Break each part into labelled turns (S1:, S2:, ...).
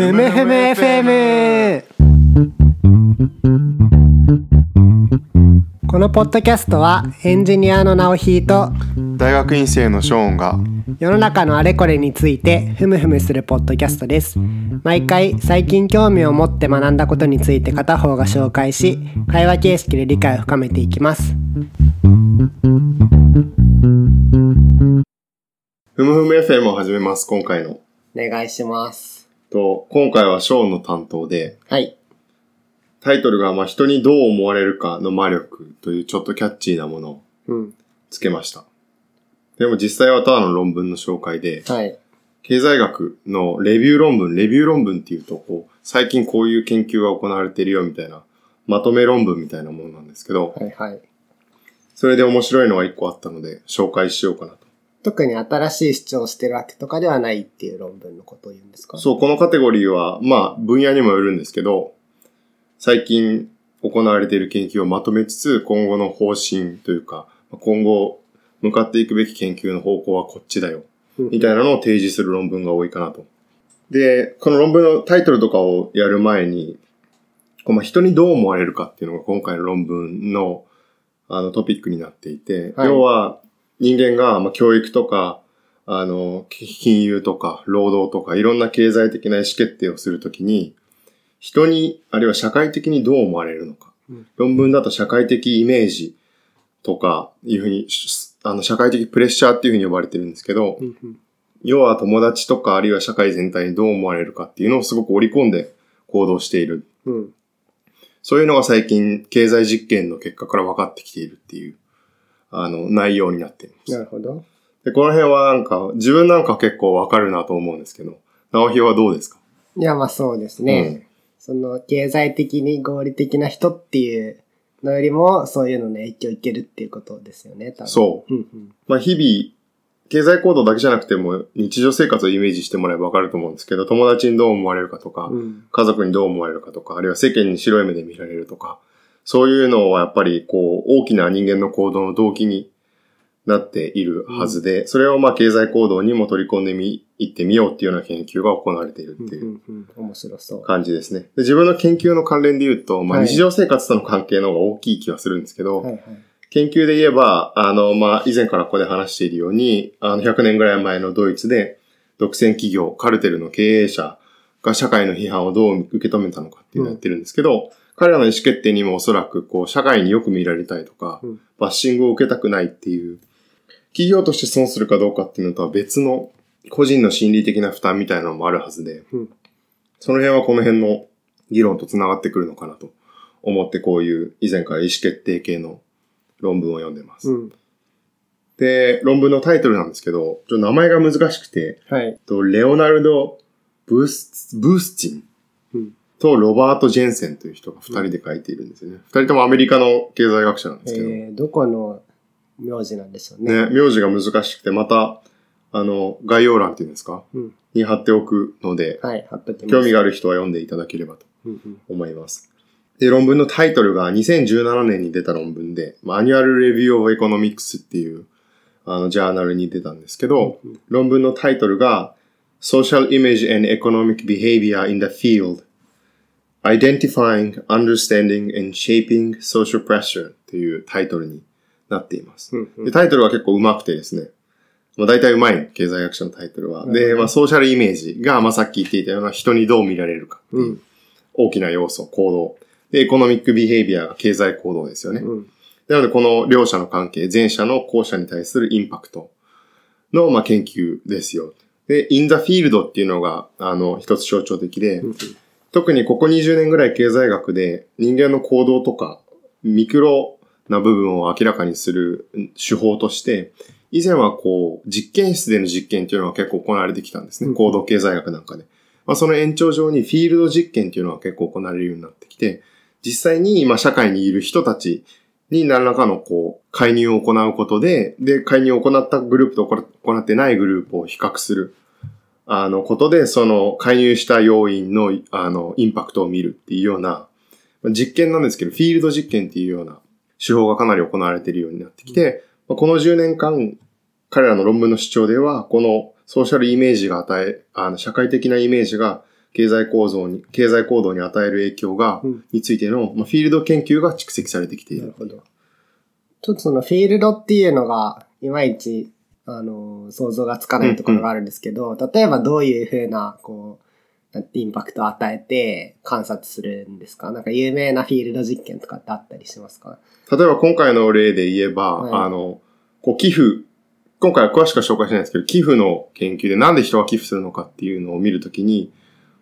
S1: ふむふむ FM このポッドキャストはエンジニアの直ひと
S2: 大学院生のショーンが
S1: 世の中のあれこれについてふむふむするポッドキャストです。毎回最近興味を持って学んだことについて片方が紹介し会話形式で理解を深めていきます。
S2: ふむふむ FM を始めます今回の。
S1: お願いします
S2: と今回はショーンの担当で
S1: はい。
S2: タイトルがまあ人にどう思われるかの魔力というちょっとキャッチーなものを
S1: うん。
S2: つけました。でも実際はただの論文の紹介で
S1: はい。
S2: 経済学のレビュー論文レビュー論文っていうとこう最近こういう研究が行われてるよみたいなまとめ論文みたいなものなんですけど
S1: はいはい。
S2: それで面白いのが一個あったので紹介しようかなと
S1: 特に新しい主張をしてるわけとかではないっていう論文のことを言うんですか？
S2: そう、このカテゴリーは、まあ、分野にもよるんですけど、最近行われている研究をまとめつつ、今後の方針というか、今後向かっていくべき研究の方向はこっちだよ、みたいなのを提示する論文が多いかなと。で、この論文のタイトルとかをやる前に、まあ人にどう思われるかっていうのが今回の論文のあのトピックになっていて、
S1: はい。
S2: 要は人間がまあ教育とか、あの、金融とか労働とかいろんな経済的な意思決定をするときに、人に、あるいは社会的にどう思われるのか。
S1: うん
S2: 論文だと社会的イメージとかいうふうに、しあの、社会的プレッシャーっていうふうに呼ばれてるんですけど、
S1: うんうん
S2: 要は友達とかあるいは社会全体にどう思われるかっていうのをすごく織り込んで行動している。
S1: うん
S2: そういうのが最近経済実験の結果から分かってきているっていう、あの、内容になっています。
S1: なるほど。
S2: で、この辺はなんか、自分なんか結構わかるなと思うんですけど、直ひはどうですか？
S1: いやまあそうですね、その経済的に合理的な人っていうのよりもそういうのの影響を受けるっていうことですよね多分。
S2: そう。
S1: うんうん。
S2: まあ、日々、経済行動だけじゃなくても、日常生活をイメージしてもらえばわかると思うんですけど、友達にどう思われるかとか、
S1: うん。
S2: 家族にどう思われるかとか、あるいは世間に白い目で見られるとか、そういうのはやっぱり、こう、大きな人間の行動の動機になっているはずで、それをまあ経済行動にも取り込んでみ、いってみようっていうような研究が行われているっていう感じですね。で自分の研究の関連で言うと、まあ
S1: はい。
S2: 日常生活との関係の方が大きい気はするんですけど、
S1: はいはい。
S2: 研究で言えば、あの、まあ、以前からここで話しているように、あの、100年ぐらい前のドイツで、独占企業、カルテルの経営者が社会の批判をどう受け止めたのかっていうのをやってるんですけど、彼らの意思決定にもおそらく、こう、社会によく見られたいとか、
S1: うん。
S2: バッシングを受けたくないっていう、企業として損するかどうかっていうのとは別の、個人の心理的な負担みたいなのもあるはずで、
S1: うん。
S2: その辺はこの辺の議論と繋がってくるのかなと思って、こういう以前から意思決定系の論文を読んでます。
S1: うん。
S2: で、論文のタイトルなんですけど、ちょっと名前が難しくて、
S1: はい。
S2: とレオナルド・ブースブースチン。
S1: うん
S2: とロバート・ジェンセンという人が二人で書いているんですよね。二人ともアメリカの経済学者なんですけど、
S1: えー、どこの名字なんでしょうね。
S2: ね、名字が難しくて、また、あの、概要欄っていうんですか、
S1: うん。
S2: に貼っておくので、
S1: はい貼っときます。
S2: 興味がある人は読んでいただければと
S1: うんうん。
S2: 思います。で、論文のタイトルが2017年に出た論文で、 Annual Review of Economics っていう、あの、ジャーナルに出たんですけど、
S1: うん。
S2: 論文のタイトルが Social Image and Economic Behavior in the Field Identifying, Understanding and Shaping Social Pressure というタイトルになっています。
S1: うんうん
S2: でタイトルは結構上手くてですね。まあ、大体上手い経済学者のタイトルは。で、まあ、ソーシャルイメージが、まあ、さっき言っていたような人にどう見られるかう
S1: うん
S2: 大きな要素、行動。で、エコノミックビヘイビアが経済行動ですよね。
S1: うん
S2: なので、この両者の関係、前者の後者に対するインパクトの、まあ、研究ですよ。で、in the field っていうのが、あの、一つ象徴的で、
S1: うん
S2: 特にここ20年ぐらい経済学で人間の行動とか、ミクロな部分を明らかにする手法として、以前はこう、実験室での実験っていうのは結構行われてきたんですね。
S1: うん
S2: 行動経済学なんかで。まあ、その延長上にフィールド実験っていうのは結構行われるようになってきて、実際に今社会にいる人たちに何らかのこう、介入を行うことで、で、介入を行ったグループと行ってないグループを比較する。あの、ことで、その、介入した要因の、あの、インパクトを見るっていうような、まあ実験なんですけど、フィールド実験っていうような手法がかなり行われているようになってきて、まあこの10年間、彼らの論文の主張では、このソーシャルイメージが与え、あの、社会的なイメージが経済構造に、経済行動に与える影響が、
S1: うん
S2: についての、まあ、フィールド研究が蓄積されてきている。
S1: なるほど。ちょっとそのフィールドっていうのが、いまいち、あの、想像がつかないところがあるんですけど、例えばどういうふうな、こう、なんてインパクトを与えて観察するんですか？なんか有名なフィールド実験とかってあったりしますか？
S2: 例えば今回の例で言えば、
S1: はい。
S2: あの、こう寄付、今回は詳しくは紹介しないんですけど、寄付の研究でなんで人が寄付するのかっていうのを見るときに、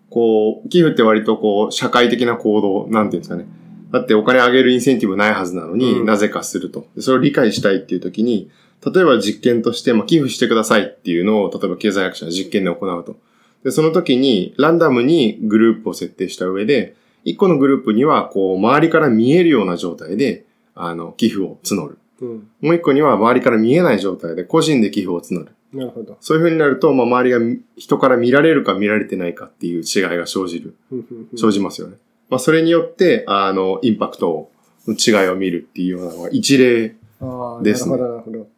S2: こう、寄付って割とこう、社会的な行動、なんていうんですかね。だってお金あげるインセンティブないはずなのに、
S1: うん。
S2: なぜかすると。でそれを理解したいっていうときに、例えば実験として、まあ、寄付してくださいっていうのを、例えば経済学者は実験で行うと。で、その時に、ランダムにグループを設定した上で、一個のグループには、こう、周りから見えるような状態で、あの、寄付を募る。
S1: うん。
S2: もう一個には、周りから見えない状態で、個人で寄付を募る。
S1: なるほど。
S2: そういう風になると、まあ、周りがみ人から見られるか見られてないかっていう違いが生じる。生じますよね。まあ、それによって、あの、インパクトの違いを見るっていうようなのが一例。
S1: ああ、
S2: ですね
S1: なるほど、なるほど。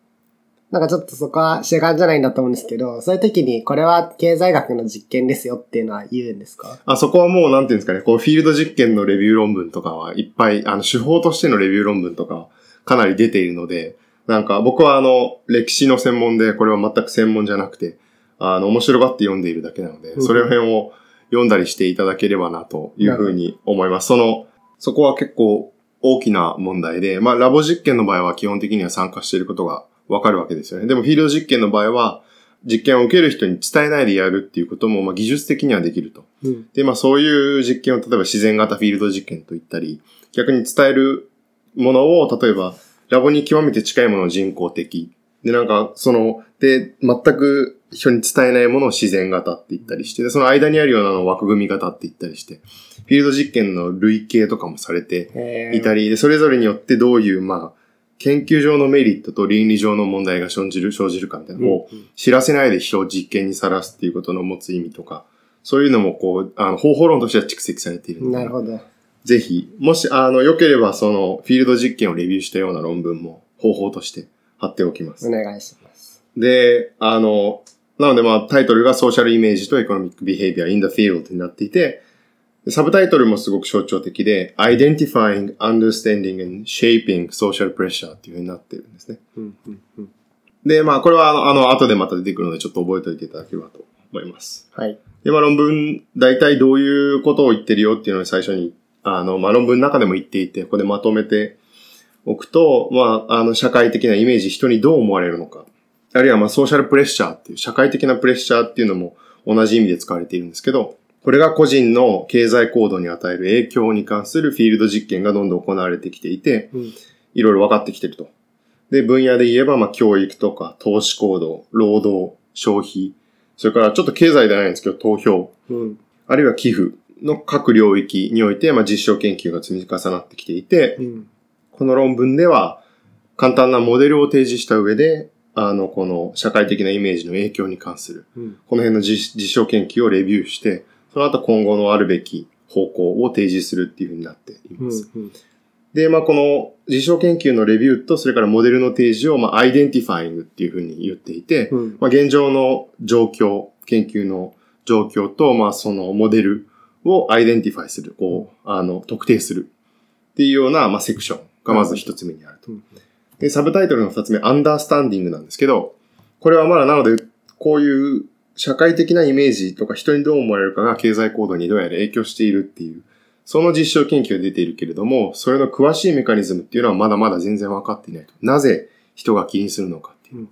S1: なんかちょっとそこは主眼じゃないんだと思うんですけど、そういう時にこれは経済学の実験ですよっていうのは言うんですか？
S2: あそこはもう、なんていうんですかね、こう、フィールド実験のレビュー論文とかはいっぱい、あの、手法としてのレビュー論文とか、かなり出ているので、なんか、僕はあの、歴史の専門で、これは全く専門じゃなくて、あの、面白がって読んでいるだけなので、
S1: うん。
S2: それ辺を読んだりしていただければな、というふうに思います。その、そこは結構大きな問題で、まあ、ラボ実験の場合は基本的には参加していることがわかるわけですよね。でも、フィールド実験の場合は、実験を受ける人に伝えないでやるっていうことも、まあ、技術的にはできると。
S1: うん。
S2: で、まあそういう実験を例えば自然型フィールド実験と言ったり、逆に伝えるものを例えばラボに極めて近いものを人工的。で、なんかその、で、全く人に伝えないものを自然型って言ったりして、で、その間にあるようなのを枠組み型って言ったりして、フィールド実験の類型とかもされて
S1: え
S2: いたり、で、それぞれによってどういう、まあ、研究上のメリットと倫理上の問題が生じる、生じるかみたいなのを、知らせないで人を実験にさらすっていうことの持つ意味とか、そういうのもこう、あの、方法論としては蓄積されているので、
S1: なるほど。
S2: ぜひ、もし、あの、良ければその、フィールド実験をレビューしたような論文も方法として貼っておきます。
S1: お願いします。
S2: で、あの、なのでまあ、タイトルがソーシャルイメージとエコノミックビヘイビア in the field になっていて、でサブタイトルもすごく象徴的で、identifying, understanding and shaping social pressure っていう風になってるんですね。
S1: うん、うん、うん。
S2: で、まあ、これはあの、あの後でまた出てくるので、ちょっと覚えておいていただければと思います。
S1: はい。
S2: で、まあ、論文、大体どういうことを言ってるよっていうのを最初に、あの、まあ、論文の中でも言っていて、ここでまとめておくと、まあ、あの、社会的なイメージ、人にどう思われるのか。あるいは、まあ、ソーシャルプレッシャーっていう、社会的なプレッシャーっていうのも同じ意味で使われているんですけど、これが個人の経済行動に与える影響に関するフィールド実験がどんどん行われてきていて、
S1: うん。
S2: いろいろ分かってきてると。で、分野で言えば、まあ、教育とか、投資行動、労働、消費、それからちょっと経済ではないんですけど、投票、
S1: うん。
S2: あるいは寄付の各領域において、まあ、実証研究が積み重なってきていて、
S1: うん。
S2: この論文では、簡単なモデルを提示した上で、あの、この社会的なイメージの影響に関する、
S1: うん。
S2: この辺の実実証研究をレビューして、その後今後のあるべき方向を提示するっていうふうになっています。
S1: うん。
S2: で、まあ、この実証研究のレビューと、それからモデルの提示を、まあ、 identifying っていうふうに言っていて、
S1: うん。
S2: まあ、現状の状況、研究の状況と、まあ、そのモデルを identify する、こう、あの、特定するっていうような、まあ、セクションがまず一つ目にあると。
S1: うん
S2: で、サブタイトルの二つ目、 understanding なんですけど、これはまだなので、こういう社会的なイメージとか人にどう思われるかが経済行動にどうやら影響しているっていう、その実証研究が出ているけれども、それの詳しいメカニズムっていうのはまだまだ全然分かっていないと。なぜ人が気にするのかっていう。
S1: うん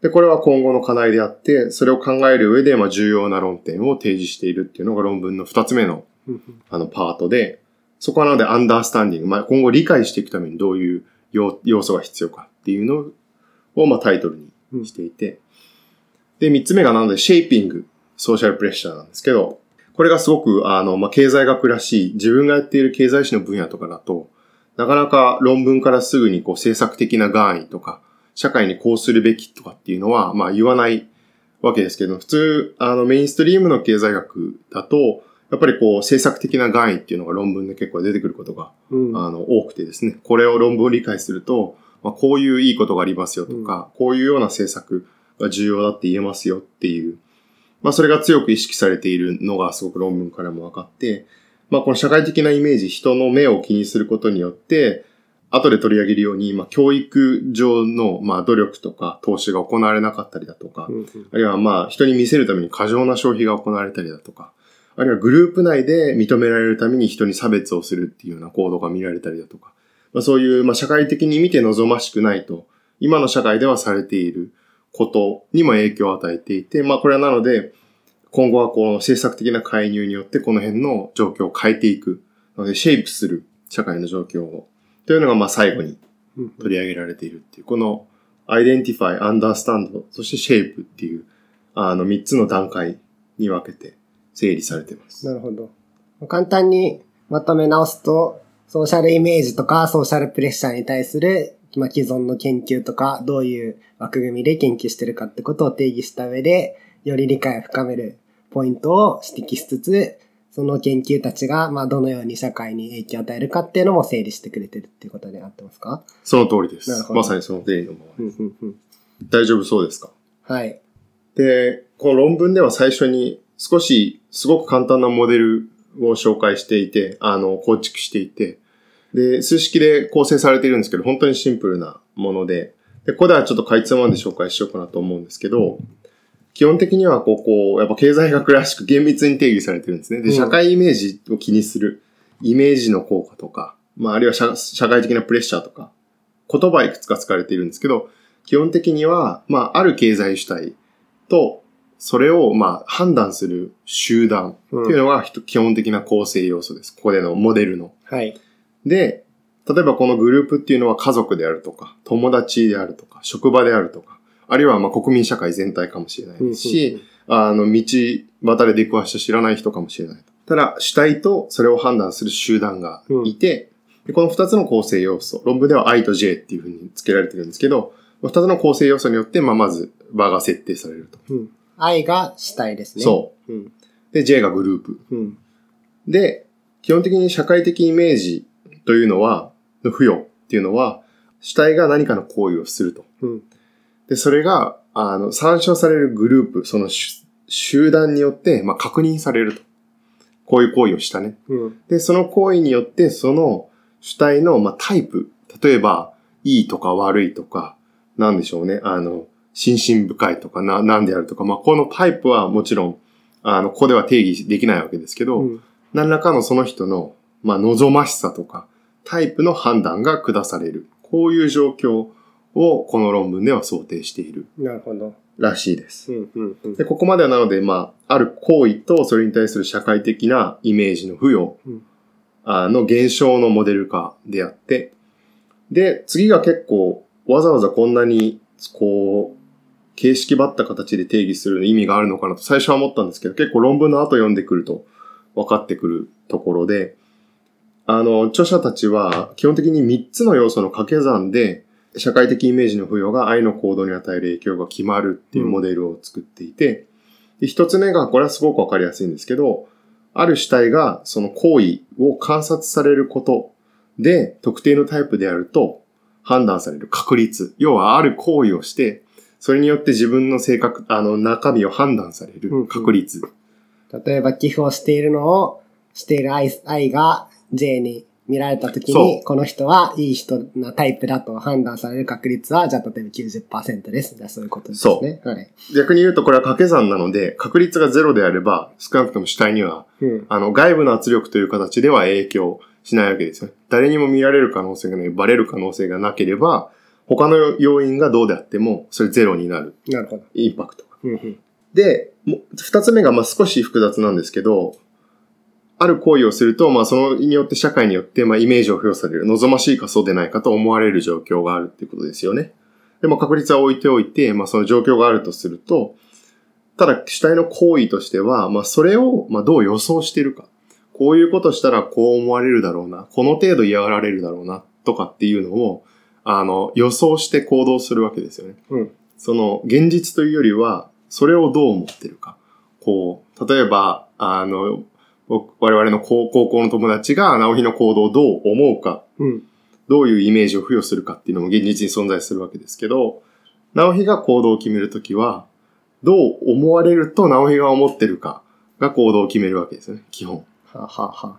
S2: で、これは今後の課題であって、それを考える上で、まあ、重要な論点を提示しているっていうのが論文の二つ目の、
S1: うん。
S2: あの、パートで、そこはなので、アンダースタンディング、まあ、今後理解していくためにどういう要要素が必要かっていうのを、まあ、タイトルにしていて、で、三つ目がなので、シェイピング、ソーシャルプレッシャーなんですけど、これがすごく、あの、まあ、経済学らしい、自分がやっている経済史の分野とかだと、なかなか論文からすぐにこう政策的な願意とか、社会にこうするべきとかっていうのは、まあ言わないわけですけど、普通、あのメインストリームの経済学だと、やっぱりこう政策的な願意っていうのが論文で結構出てくることが、
S1: うん。
S2: あの多くてですね、これを論文を理解すると、まあ、こういういいことがありますよとか、こういうような政策が重要だって言えますよっていう。まあそれが強く意識されているのがすごく論文からも分かって、まあこの社会的なイメージ、人の目を気にすることによって、後で取り上げるように、まあ教育上のまあ努力とか投資が行われなかったりだとか、
S1: うんうん。
S2: あるいはまあ人に見せるために過剰な消費が行われたりだとか、あるいはグループ内で認められるために人に差別をするっていうような行動が見られたりだとか、まあ、そういうまあ社会的に見て望ましくないと、今の社会ではされていることにも影響を与えていて、まあこれはなので、今後はこの政策的な介入によってこの辺の状況を変えていく。ので、シェイプする社会の状況を。というのがまあ最後に取り上げられているっていう、この identify, understand, そして shape っていう、あの3つの段階に分けて整理されています。
S1: なるほど。簡単にまとめ直すと、ソーシャルイメージとかソーシャルプレッシャーに対する、まあ、既存の研究とか、どういう枠組みで研究してるかってことを定義した上で、より理解を深めるポイントを指摘しつつ、その研究たちが、まあ、どのように社会に影響を与えるかっていうのも整理してくれてるっていうことで合ってますか？
S2: その通りです。まさにその定理のまま。
S1: うんうんうん。
S2: 大丈夫そうですか？
S1: はい。
S2: で、この論文では最初に少しすごく簡単なモデルを紹介していて、あの、構築していて、で、数式で構成されているんですけど、本当にシンプルなもので、で、ここではちょっとかいつまんで紹介しようかなと思うんですけど、基本的にはここ、やっぱ経済学らしく厳密に定義されてるんですね。で、
S1: うん
S2: 社会イメージを気にする、イメージの効果とか、まあ、あるいは社社会的なプレッシャーとか、言葉はいくつか使われているんですけど、基本的には、まあ、ある経済主体と、それを、まあ、判断する集団っていうのが、基本的な構成要素です。ここでのモデルの。
S1: はい。
S2: で、例えばこのグループっていうのは家族であるとか、友達であるとか、職場であるとか、あるいはまあ国民社会全体かもしれないですし、あの、道端で出くわした知らない人かもしれない。ただ、主体とそれを判断する集団がいて、でこの二つの構成要素、論文では I と J っていうふうに付けられてるんですけど、二つの構成要素によって、まあ、まず場が設定されると。
S1: うん。愛が主体ですね。。
S2: そう
S1: うん。
S2: で、J がグループ。
S1: うん。
S2: で、基本的に社会的イメージというのは、の付与っていうのは、主体が何かの行為をすると。
S1: うん。
S2: で、それが、あの、参照されるグループ、そのし集団によって、まあ、確認されると。こういう行為をしたね。
S1: うん。
S2: で、その行為によって、その主体の、まあ、タイプ。例えば、いいとか悪いとか、なんでしょうね。あの、心身深いとか、な、なんであるとか、まあ、このタイプはもちろん、あの、ここでは定義できないわけですけど、
S1: うん。
S2: 何らかのその人の、まあ、望ましさとか、タイプの判断が下される。こういう状況をこの論文では想定している
S1: なるほど。
S2: らしいです。
S1: うん。うん。うん
S2: で、ここまではなので、まあ、ある行為とそれに対する社会的なイメージの付与
S1: うん
S2: あの現象のモデル化であって、で、次が結構わざわざこんなに、こう、形式ばった形で定義する意味があるのかなと最初は思ったんですけど、結構論文の後読んでくると分かってくるところで、あの、著者たちは基本的に3つの要素の掛け算で、社会的イメージの付与が愛の行動に与える影響が決まるっていうモデルを作っていて、で一つ目が、これはすごくわかりやすいんですけど、ある主体がその行為を観察されることで特定のタイプであると判断される確率。要はある行為をして、それによって自分の性格、あの中身を判断される確率。
S1: 例えば寄付をしているのを、している愛愛が J に見られたとき
S2: そ
S1: に、この人はいい人なタイプだと判断される確率は、じゃあ例えば90%です。じゃあそういうことですね。はい。
S2: 逆に言うとこれは掛け算なので、確率がゼロであれば、少なくとも主体には、
S1: うん。
S2: あの外部の圧力という形では影響しないわけですよ。誰にも見られる可能性がない、バレる可能性がなければ、他の要因がどうであっても、それゼロになる。
S1: なるほど。
S2: インパクトが。
S1: うんうん。
S2: で、もう二つ目がまあ少し複雑なんですけど、ある行為をすると、まあそのによって社会によってまあイメージを付与される、望ましいかそうでないかと思われる状況があるっていうことですよね。でも確率は置いておいて、まあその状況があるとすると、ただ主体の行為としては、まあそれをまあどう予想しているか。こういうことしたらこう思われるだろうな、この程度嫌がられるだろうな、とかっていうのを、あの、予想して行動するわけですよね。
S1: うん。
S2: その、現実というよりは、それをどう思ってるか。こう、例えば、あの、僕我々の高高校の友達が直日の行動をどう思うか、
S1: うん。
S2: どういうイメージを付与するかっていうのも現実に存在するわけですけど、直日が行動を決めるときは、どう思われると直江が思ってるかが行動を決めるわけですよね、基本。
S1: はあ、はあは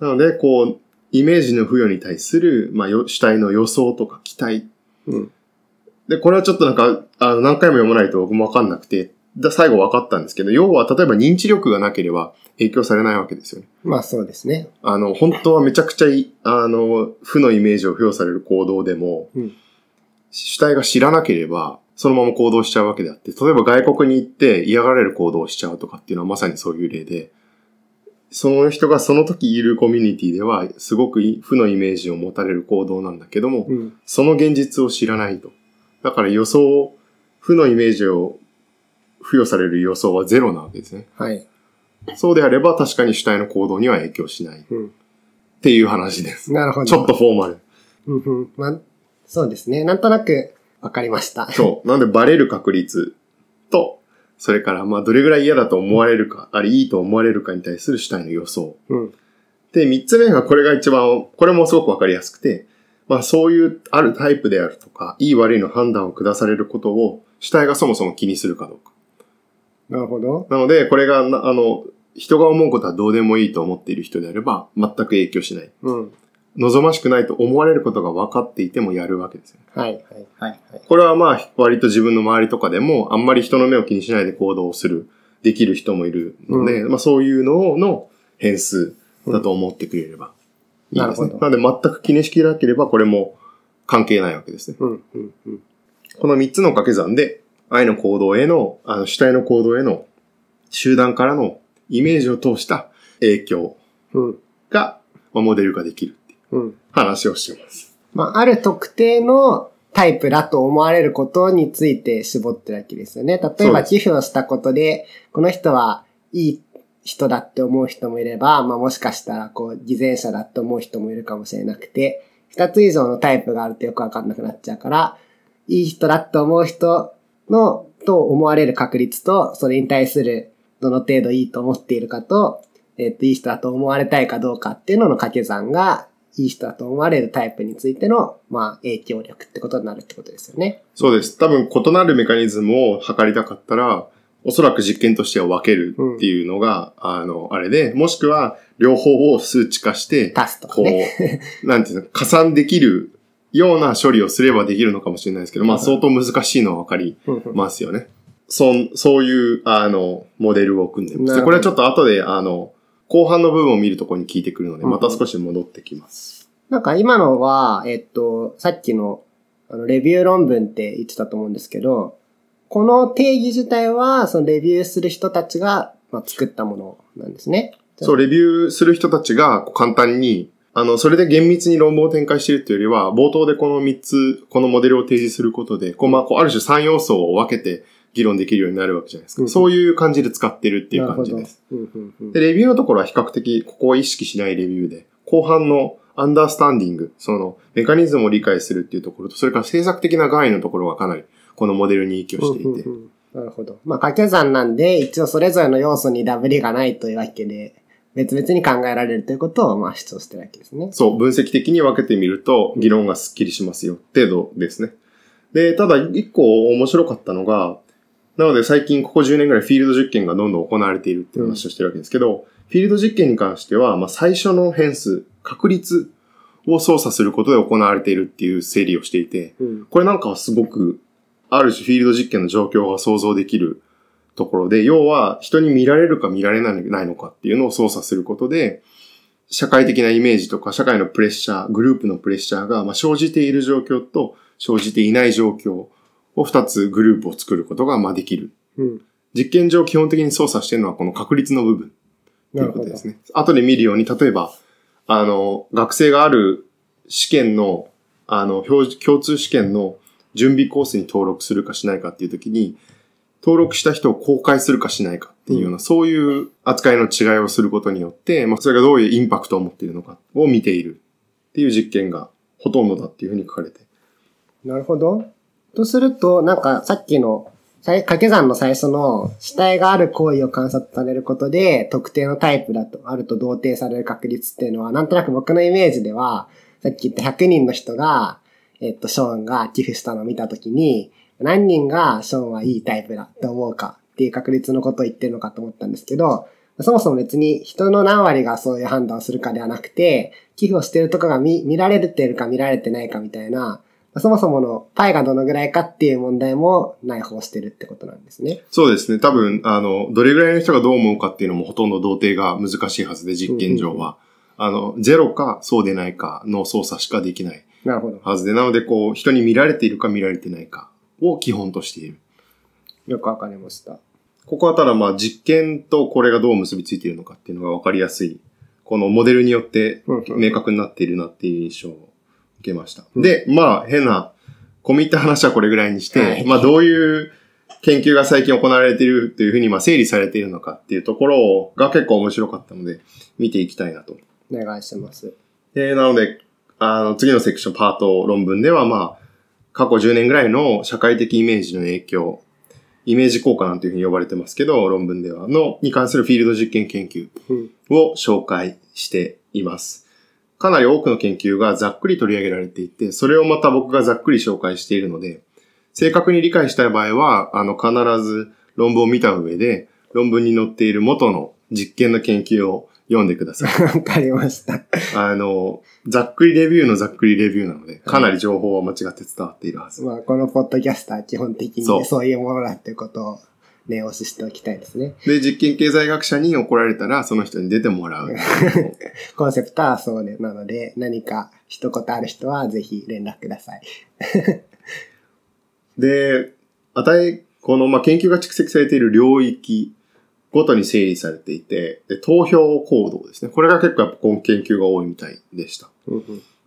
S1: あ、
S2: なので、こう、イメージの付与に対する、まあ、よ主体の予想とか期待。
S1: うん。
S2: で、これはちょっとなんか、あの、何回も読まないと僕もわかんなくて、だ最後分かったんですけど、要は、例えば認知力がなければ影響されないわけですよね。
S1: まあそうですね。
S2: あの、本当はめちゃくちゃい、あの、負のイメージを付与される行動でも、
S1: うん
S2: 主体が知らなければ、そのまま行動しちゃうわけであって、例えば外国に行って嫌がられる行動をしちゃうとかっていうのはまさにそういう例で、その人がその時いるコミュニティでは、すごくい負のイメージを持たれる行動なんだけども、
S1: うん。
S2: その現実を知らないと。だから予想、負のイメージを付与される予想はゼロなわけですね。
S1: はい。
S2: そうであれば確かに主体の行動には影響しない。っ
S1: うん。
S2: ていう話です。
S1: なるほど。
S2: ちょっと。フォーマル。
S1: うんうん。まあ、そうですね。なんとなくわかりました。
S2: そう。なんでバレる確率と、それからまあどれぐらい嫌だと思われるか、あれいいと思われるかに対する主体の予想。
S1: うん。
S2: で、三つ目がこれが一番、これもすごくわかりやすくて、まあそういうあるタイプであるとか、いい悪いの判断を下されることを主体がそもそも気にするかどうか。
S1: なるほど。
S2: なので、これがな、あの、人が思うことはどうでもいいと思っている人であれば、全く影響しない。
S1: うん。
S2: 望ましくないと思われることが分かっていてもやるわけですよ。
S1: はい、はい、はい、はい。
S2: これはまあ、割と自分の周りとかでも、あんまり人の目を気にしないで行動をする、できる人もいるので、まあそういうのの変数だと思ってくれればいいですね。
S1: なるほ
S2: なので全く気にしきなければ、これも関係ないわけですね。
S1: うん、うん、うん。
S2: この3つの掛け算で、愛の行動への、あの主体の行動への集団からのイメージを通した影響
S1: うん、
S2: が、まあ、モデル化できるっていう
S1: うん。
S2: 話をしてます。
S1: まあ、ある特定のタイプだと思われることについて絞ってるわけですよね。例えば寄付をしたことで、この人はいい人だって思う人もいれば、まあもしかしたらこう偽善者だって思う人もいるかもしれなくて、二つ以上のタイプがあるとよくわかんなくなっちゃうから、いい人だって思う人の、と思われる確率と、それに対するどの程度いいと思っているかと、えっ、と、いい人だと思われたいかどうかっていうのの掛け算が、いい人だと思われるタイプについての、まあ、影響力ってことになるってことですよね。
S2: そうです。多分異なるメカニズムを測りたかったら、おそらく実験としては分けるっていうのが、あの、あれで、もしくは両方を数値化して、
S1: 足すとか
S2: こ
S1: ね。
S2: う、なんていうの、加算できるような処理をすればできるのかもしれないですけど、まあ相当難しいのは分かりますよね。そんそういう、あの、モデルを組んでます。これはちょっと後で、あの、後半の部分を見るところに聞いてくるので、また少し戻ってきます。
S1: なんか今のは、えっと、さっきの、あの、レビュー論文って言ってたと思うんですけど、この定義自体は、そのレビューする人たちが、まあ、作ったものなんですね。
S2: そう、レビューする人たちが簡単に、あの、それで厳密に論文を展開しているというよりは、冒頭でこの3つ、このモデルを提示することで、こう、まあ、こう、ある種3要素を分けて議論できるようになるわけじゃないですか。
S1: うん
S2: そういう感じで使ってるっていう感じです。で、レビューのところは比較的、ここを意識しないレビューで、後半のアンダースタンディング、その、メカニズムを理解するっていうところと、それから政策的な概念のところがかなり、このモデルに影響していて、
S1: うんうんうんなるほど。まあ、掛け算なんで、一応それぞれの要素にダブりがないというわけで、別々に考えられるということを、まあ、主張してるわけですね。
S2: そう、分析的に分けてみると、議論がスッキリしますよ、程度ですね。で、ただ、一個面白かったのが、なので最近ここ10年ぐらいフィールド実験がどんどん行われているっていう話をしてるわけですけど、フィールド実験に関しては、まあ、最初の変数、確率を操作することで行われているっていう整理をしていて、
S1: うん。
S2: これなんかはすごく、ある種フィールド実験の状況が想像できるところで、要は人に見られるか見られないのかっていうのを操作することで、社会的なイメージとか社会のプレッシャー、グループのプレッシャーが、まあ、生じている状況と生じていない状況を二つグループを作ることがまあできる。
S1: うん。
S2: 実験上基本的に操作しているのはこの確率の部分と
S1: ない
S2: うことで。すね。後で見るように、例えば、あの、学生がある試験の、あの、標共通試験の準備コースに登録するかしないかっていう時に、登録した人を公開するかしないかっていうような、そういう扱いの違いをすることによって、まあ、それがどういうインパクトを持っているのかを見ているっていう実験がほとんどだっていうふうに書かれて。
S1: なるほど。とすると、なんかさっきの掛け算の最初の主体がある行為を観察されることで特定のタイプだとあると同定される確率っていうのはなんとなく僕のイメージではさっき言った100人の人が、えっと、ショーンが寄付したのを見たときに何人がショーンはいいタイプだって思うかっていう確率のことを言ってるのかと思ったんですけど、そもそも別に人の何割がそういう判断をするかではなくて、寄付をしてるとこが見見られてるか見られてないかみたいな、そもそものパイがどのぐらいかっていう問題も内包してるってことなんですね。
S2: そうですね。多分、あの、どれぐらいの人がどう思うかっていうのもほとんど同定が難しいはずで、実験上は。あの、ゼロかそうでないかの操作しかできない
S1: なるほど。
S2: はずで、なので、こう、人に見られているか見られてないかを基本としている。
S1: よくわかりました。
S2: ここはただまあ実験とこれがどう結びついているのかっていうのが分かりやすい。このモデルによって明確になっているなっていう印象を受けました。で、まあ変な、込み入った話はこれぐらいにして、
S1: はい
S2: まあどういう研究が最近行われているというふうにまあ整理されているのかっていうところが結構面白かったので見ていきたいなと。
S1: お願いします。
S2: えーなので、あの次のセクションパート論文ではまあ過去10年ぐらいの社会的イメージの影響、イメージ効果なんていうふうに呼ばれてますけど、論文では、の、に関するフィールド実験研究
S1: うん。
S2: を紹介しています。かなり多くの研究がざっくり取り上げられていて、それをまた僕がざっくり紹介しているので、正確に理解したい場合は、あの、必ず論文を見た上で、論文に載っている元の実験の研究を読んでください。
S1: わかりました。
S2: あの、ざっくりレビューのざっくりレビューなので、かなり情報は間違って伝わっているはず。
S1: まあ、このポッドキャストは基本的にそういうものだっていうことを念押ししておきたいですね。
S2: で、実験経済学者に怒られたら、その人に出てもらう。
S1: コンセプトはそうで、なので、何か一言ある人はぜひ連絡ください。
S2: で、値、この、まあ、研究が蓄積されている領域ごとに整理されていて、で、投票行動ですね。これが結構やっぱこの研究が多いみたいでした。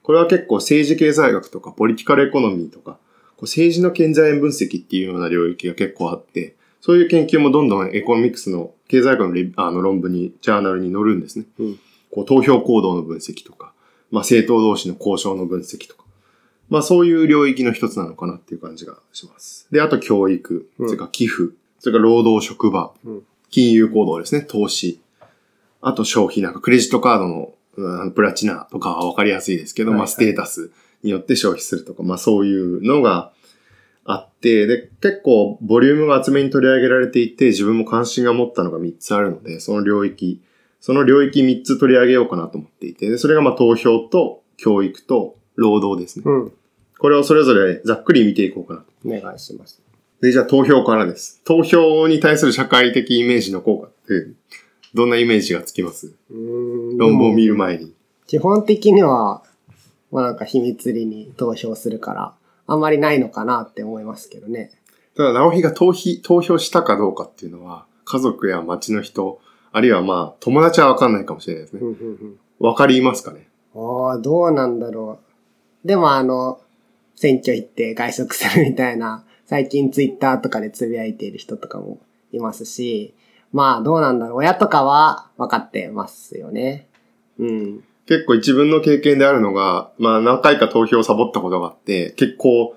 S2: これは結構政治経済学とかポリティカルエコノミーとか、こう政治の経済分析っていうような領域が結構あって、そういう研究もどんどんエコノミクスの経済学のあの論文に、ジャーナルに載るんですね。
S1: うん
S2: こう投票行動の分析とか、まあ政党同士の交渉の分析とか、まあそういう領域の一つなのかなっていう感じがします。で、あと教育、
S1: うん
S2: それから寄付、それから労働職場、
S1: うん
S2: 金融行動ですね、投資、あと消費、なんかクレジットカードのうんプラチナとかはわかりやすいですけど、
S1: はいはい
S2: まあステータスによって消費するとか、まあそういうのがあって、で、結構ボリュームが厚めに取り上げられていて、自分も関心が持ったのが3つあるので、その領域、その領域3つ取り上げようかなと思っていて、でそれがまあ投票と教育と労働ですね。
S1: うん。
S2: これをそれぞれざっくり見ていこうかなと。
S1: お願いします。
S2: で、じゃあ投票からです。投票に対する社会的イメージの効果って、どんなイメージがつきます？論文を見る前に。
S1: 基本的には、まあなんか秘密裏に投票するから、あんまりないのかなって思いますけどね。
S2: ただ、直樹が投票投票したかどうかっていうのは、家族や町の人、あるいはまあ、友達はわかんないかもしれないですね。わかりますかね？
S1: ああ、どうなんだろう。でもあの、選挙行って外食するみたいな、最近ツイッターとかでつぶやいている人とかもいますし、まあどうなんだろう。親とかは分かってますよね。うん。
S2: 結構自分の経験であるのが、まあ何回か投票をサボったことがあって、結構、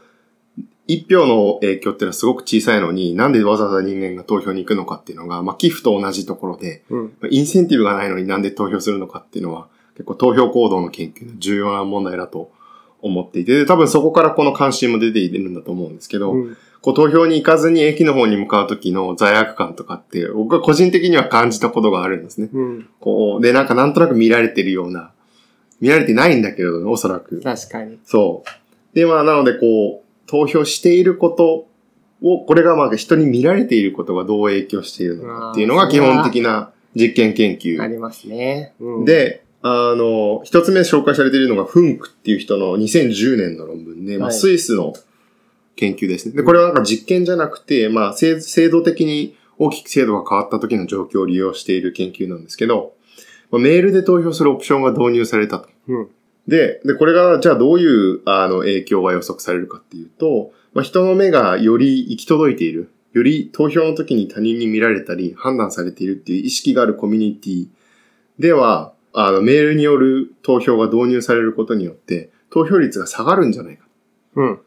S2: 一票の影響っていうのはすごく小さいのに、なんでわざわざ人間が投票に行くのかっていうのが、まあ寄付と同じところで、
S1: うん。
S2: インセンティブがないのになんで投票するのかっていうのは、結構投票行動の研究の重要な問題だと思っていて、で多分そこからこの関心も出ているんだと思うんですけど、
S1: うん
S2: こう投票に行かずに駅の方に向かう時の罪悪感とかって、僕は個人的には感じたことがあるんですね。
S1: うん。
S2: こう、で、なんかなんとなく見られてるような、見られてないんだけれど、おそらく。
S1: 確かに。
S2: そう。で、まあ、なので、こう、投票していることを、これがまあ、人に見られていることがどう影響しているのかっていうのが基本的な実験研
S1: あ
S2: 究。
S1: りますね。うん、、
S2: で、あの、一つ目紹介されているのが、フンクっていう人の2010年の論文で、まあ、
S1: はい
S2: スイスの研究ですね。で、これはなんか実験じゃなくて、まあ、制制度的に大きく制度が変わった時の状況を利用している研究なんですけど、まあメールで投票するオプションが導入されたと。
S1: うん。
S2: で、で、これが、じゃあどういう、あの、影響が予測されるかっていうと、まあ、人の目がより行き届いている、より投票の時に他人に見られたり、判断されているっていう意識があるコミュニティでは、あの、メールによる投票が導入されることによって、投票率が下がるんじゃないか。
S1: うん。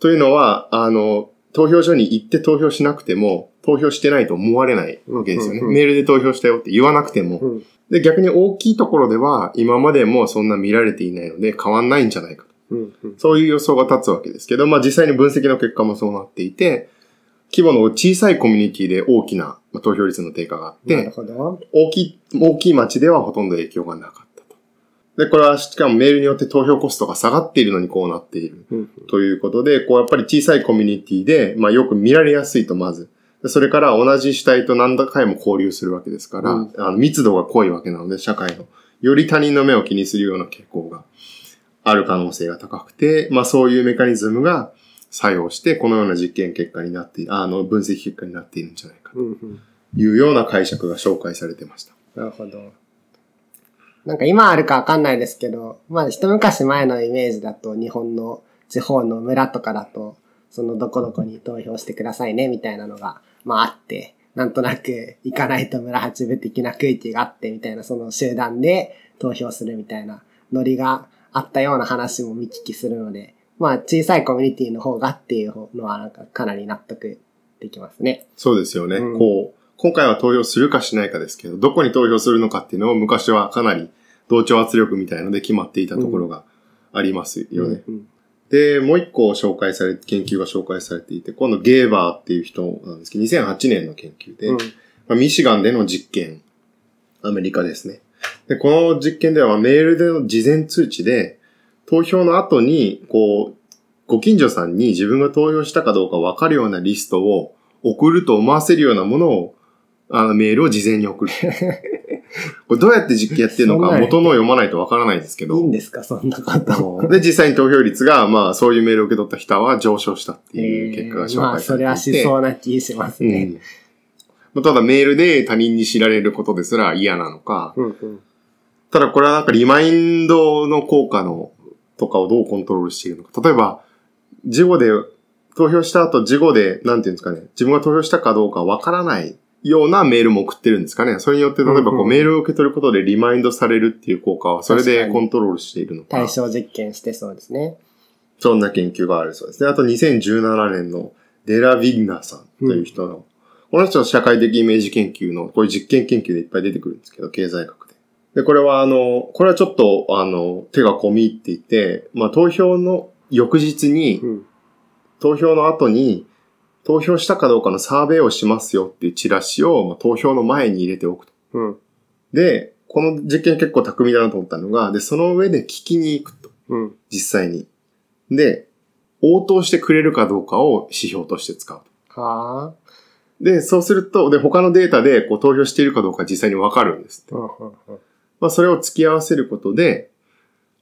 S2: というのは、あの、投票所に行って投票しなくても、投票してないと思われないわけですよね。
S1: うんうん
S2: メールで投票したよって言わなくても。
S1: うん。
S2: で、逆に大きいところでは、今までもそんな見られていないので変わんないんじゃないかと。
S1: うんうん。
S2: そういう予想が立つわけですけど、まあ実際に分析の結果もそうなっていて、規模の小さいコミュニティで大きなまあ投票率の低下があって。大きい、大きい町ではほとんど影響がなかったと。で、これはしかもメールによって投票コストが下がっているのにこうなっている。
S1: うん
S2: ということで、こうやっぱり小さいコミュニティで、まあよく見られやすいとまず。でそれから同じ主体と何だかも交流するわけですから、
S1: うん
S2: あの密度が濃いわけなので、社会の。より他人の目を気にするような傾向がある可能性が高くて、まあそういうメカニズムが作用して、このような実験結果になっている、あの、分析結果になっているんじゃないか
S1: うんうん。
S2: というような解釈が紹介されてました。
S1: なるほど。なんか今あるかわかんないですけど、まあ一昔前のイメージだと日本の地方の村とかだと、そのどこどこに投票してくださいねみたいなのが、まああって、なんとなく行かないと村八部的な区域があってみたいな、その集団で投票するみたいなノリがあったような話も見聞きするので、まあ小さいコミュニティの方がっていうのはなんかかなり納得できますね。
S2: そうですよね。
S1: うん
S2: こう、今回は投票するかしないかですけど、どこに投票するのかっていうのを昔はかなり同調圧力みたいので決まっていたところがありますよね。
S1: うん
S2: で、もう一個紹介され、研究が紹介されていて、今度ゲーバーっていう人なんですけど、2008年の研究で、
S1: うん
S2: まあ、ミシガンでの実験、アメリカですね。で、この実験ではメールでの事前通知で、投票の後に、こう、ご近所さんに自分が投票したかどうかわかるようなリストを送ると思わせるようなものを、あのメールを事前に送る。これどうやって実験やってるのか元のを読まないとわからないんですけど。
S1: いいんですかそんなこと。
S2: で、実際に投票率が、まあ、そういうメールを受け取った人は上昇したっていう結果が紹介されていて。
S1: まあ、それはしそうな気しますね。
S2: うんまあただメールで他人に知られることですら嫌なのか、
S1: うんうん
S2: ただこれはなんかリマインドの効果の、とかをどうコントロールしているのか。例えば、事後で、投票した後、事後で、なんていうんですかね、自分が投票したかどうかわからないようなメールも送ってるんですかね。それによって、例えばこ
S1: うんう
S2: うんメールを受け取ることでリマインドされるっていう効果は、それでコントロールしているのか。
S1: 対象実験してそうですね。
S2: そんな研究があるそうですね。あと2017年のデラ・ビグナーさんという人の、この人は社会的イメージ研究の、こういう実験研究でいっぱい出てくるんですけど、経済学で。で、これはあの、これはちょっと、あの、手が込み入っていて、まあ投票の翌日に、
S1: うん。
S2: 投票の後に、投票したかどうかのサーベイをしますよっていうチラシを、まあ、投票の前に入れておくと。
S1: うん。
S2: で、この実験結構巧みだなと思ったのが、で、その上で聞きに行くと。
S1: うん。
S2: 実際に。で、応答してくれるかどうかを指標として使う。
S1: はあ。
S2: で、そうすると、で、他のデータでこう投票しているかどうか実際にわかるんですって。
S1: うんうんうん
S2: まあ、それを付き合わせることで、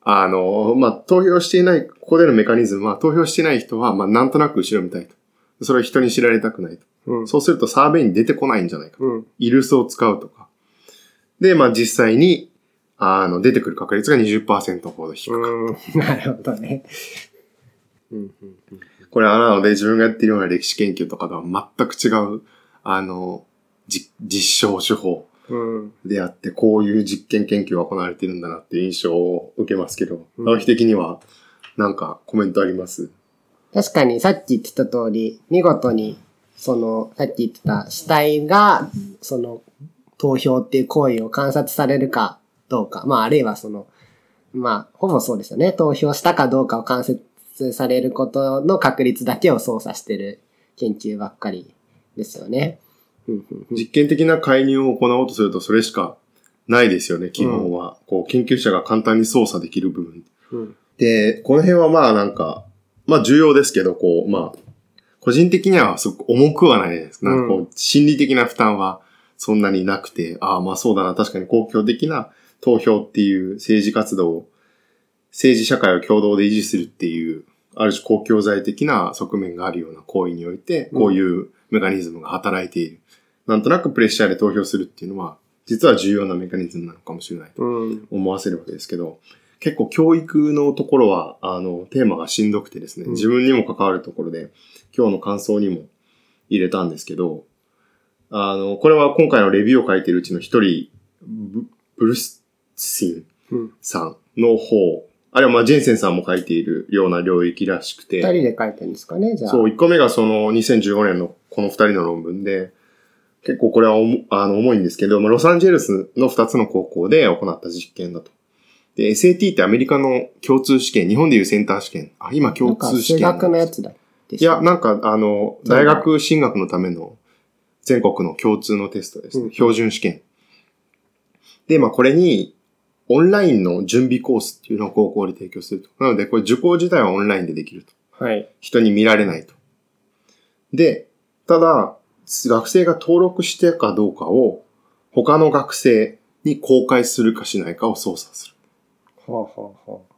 S2: あの、まあ、投票していない、ここでのメカニズムは、投票していない人は、まあ、なんとなく後ろ見たいと。それを人に知られたくないと。
S1: うん。
S2: そうするとサーベイに出てこないんじゃないかと。
S1: うん。
S2: イルスを使うとか。で、まあ、実際に、あの、出てくる確率が20%ほど低く。
S1: うん。なるほどね。うん。うん。
S2: これはなので自分がやっているような歴史研究とかとは全く違う、あの、じ実証手法
S1: うん。
S2: であって、こういう実験研究が行われているんだなっていう印象を受けますけど、
S1: うん
S2: 直樹的にはなんかコメントあります？
S1: 確かにさっき言ってた通り、見事に、その、さっき言ってた主体が、その、投票っていう行為を観察されるかどうか、まああるいはその、まあ、ほぼそうですよね。投票したかどうかを観察されることの確率だけを操作してる研究ばっかりですよね。うんうんうん
S2: 実験的な介入を行おうとするとそれしかないですよね、基本は。こう、研究者が簡単に操作できる部分。
S1: うん
S2: で、この辺はまあなんか、まあ重要ですけど、こう、まあ、個人的にはすごく重くはないです。なんかこう、心理的な負担はそんなになくて、ああ、まあそうだな、確かに公共的な投票っていう政治活動を、政治社会を共同で維持するっていう、ある種公共財的な側面があるような行為において、こういうメカニズムが働いている。なんとなくプレッシャーで投票するっていうのは、実は重要なメカニズムなのかもしれないと
S1: うん。
S2: 思わせるわけですけど、結構教育のところは、あの、テーマがしんどくてですね、
S1: うん
S2: 自分にも関わるところで、今日の感想にも入れたんですけど、あの、これは今回のレビューを書いてるうちの一人、ブブルスシン
S1: うん。
S2: さんの方、あるいはまあジェンセンさんも書いているような領域らしくて、
S1: 二人で書いてるんですかね、じゃあ。
S2: そう、1個目がその2015年のこの2人の論文で、結構これは重あの重いんですけど、まあ、ロサンゼルスの2つの高校で行った実験だと。で、SAT ってアメリカの共通試験、日本でいうセンター試験。あ、今共通試験。
S1: なん学のやつだ。
S2: いや、なんか、あの、大学進学のための全国の共通のテストですね。うん、標準試験。で、まあこれに、オンラインの準備コースっていうのを高校で提供すると。なので、これ受講自体はオンラインでできると。
S1: はい。
S2: 人に見られないと。で、ただ、学生が登録してかどうかを、他の学生に公開するかしないかを操作する。
S1: はあ、はあはあ、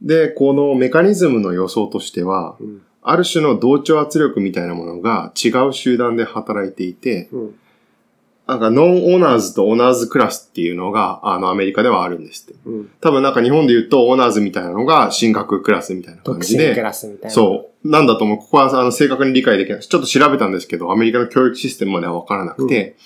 S2: で、このメカニズムの予想としては、うん、ある種の同調圧力みたいなものが違う集団で働いていて、うん、なんかノンオーナーズとオーナーズクラスっていうのが、あの、アメリカではあるんですって。うん、多分なんか日本で言うとオーナーズみたいなのが進学クラスみたいな感じで。
S1: クラスみたいな。
S2: そう。なんだと思う。ここはあの正確に理解できない。ちょっと調べたんですけど、アメリカの教育システムまではわからなくて、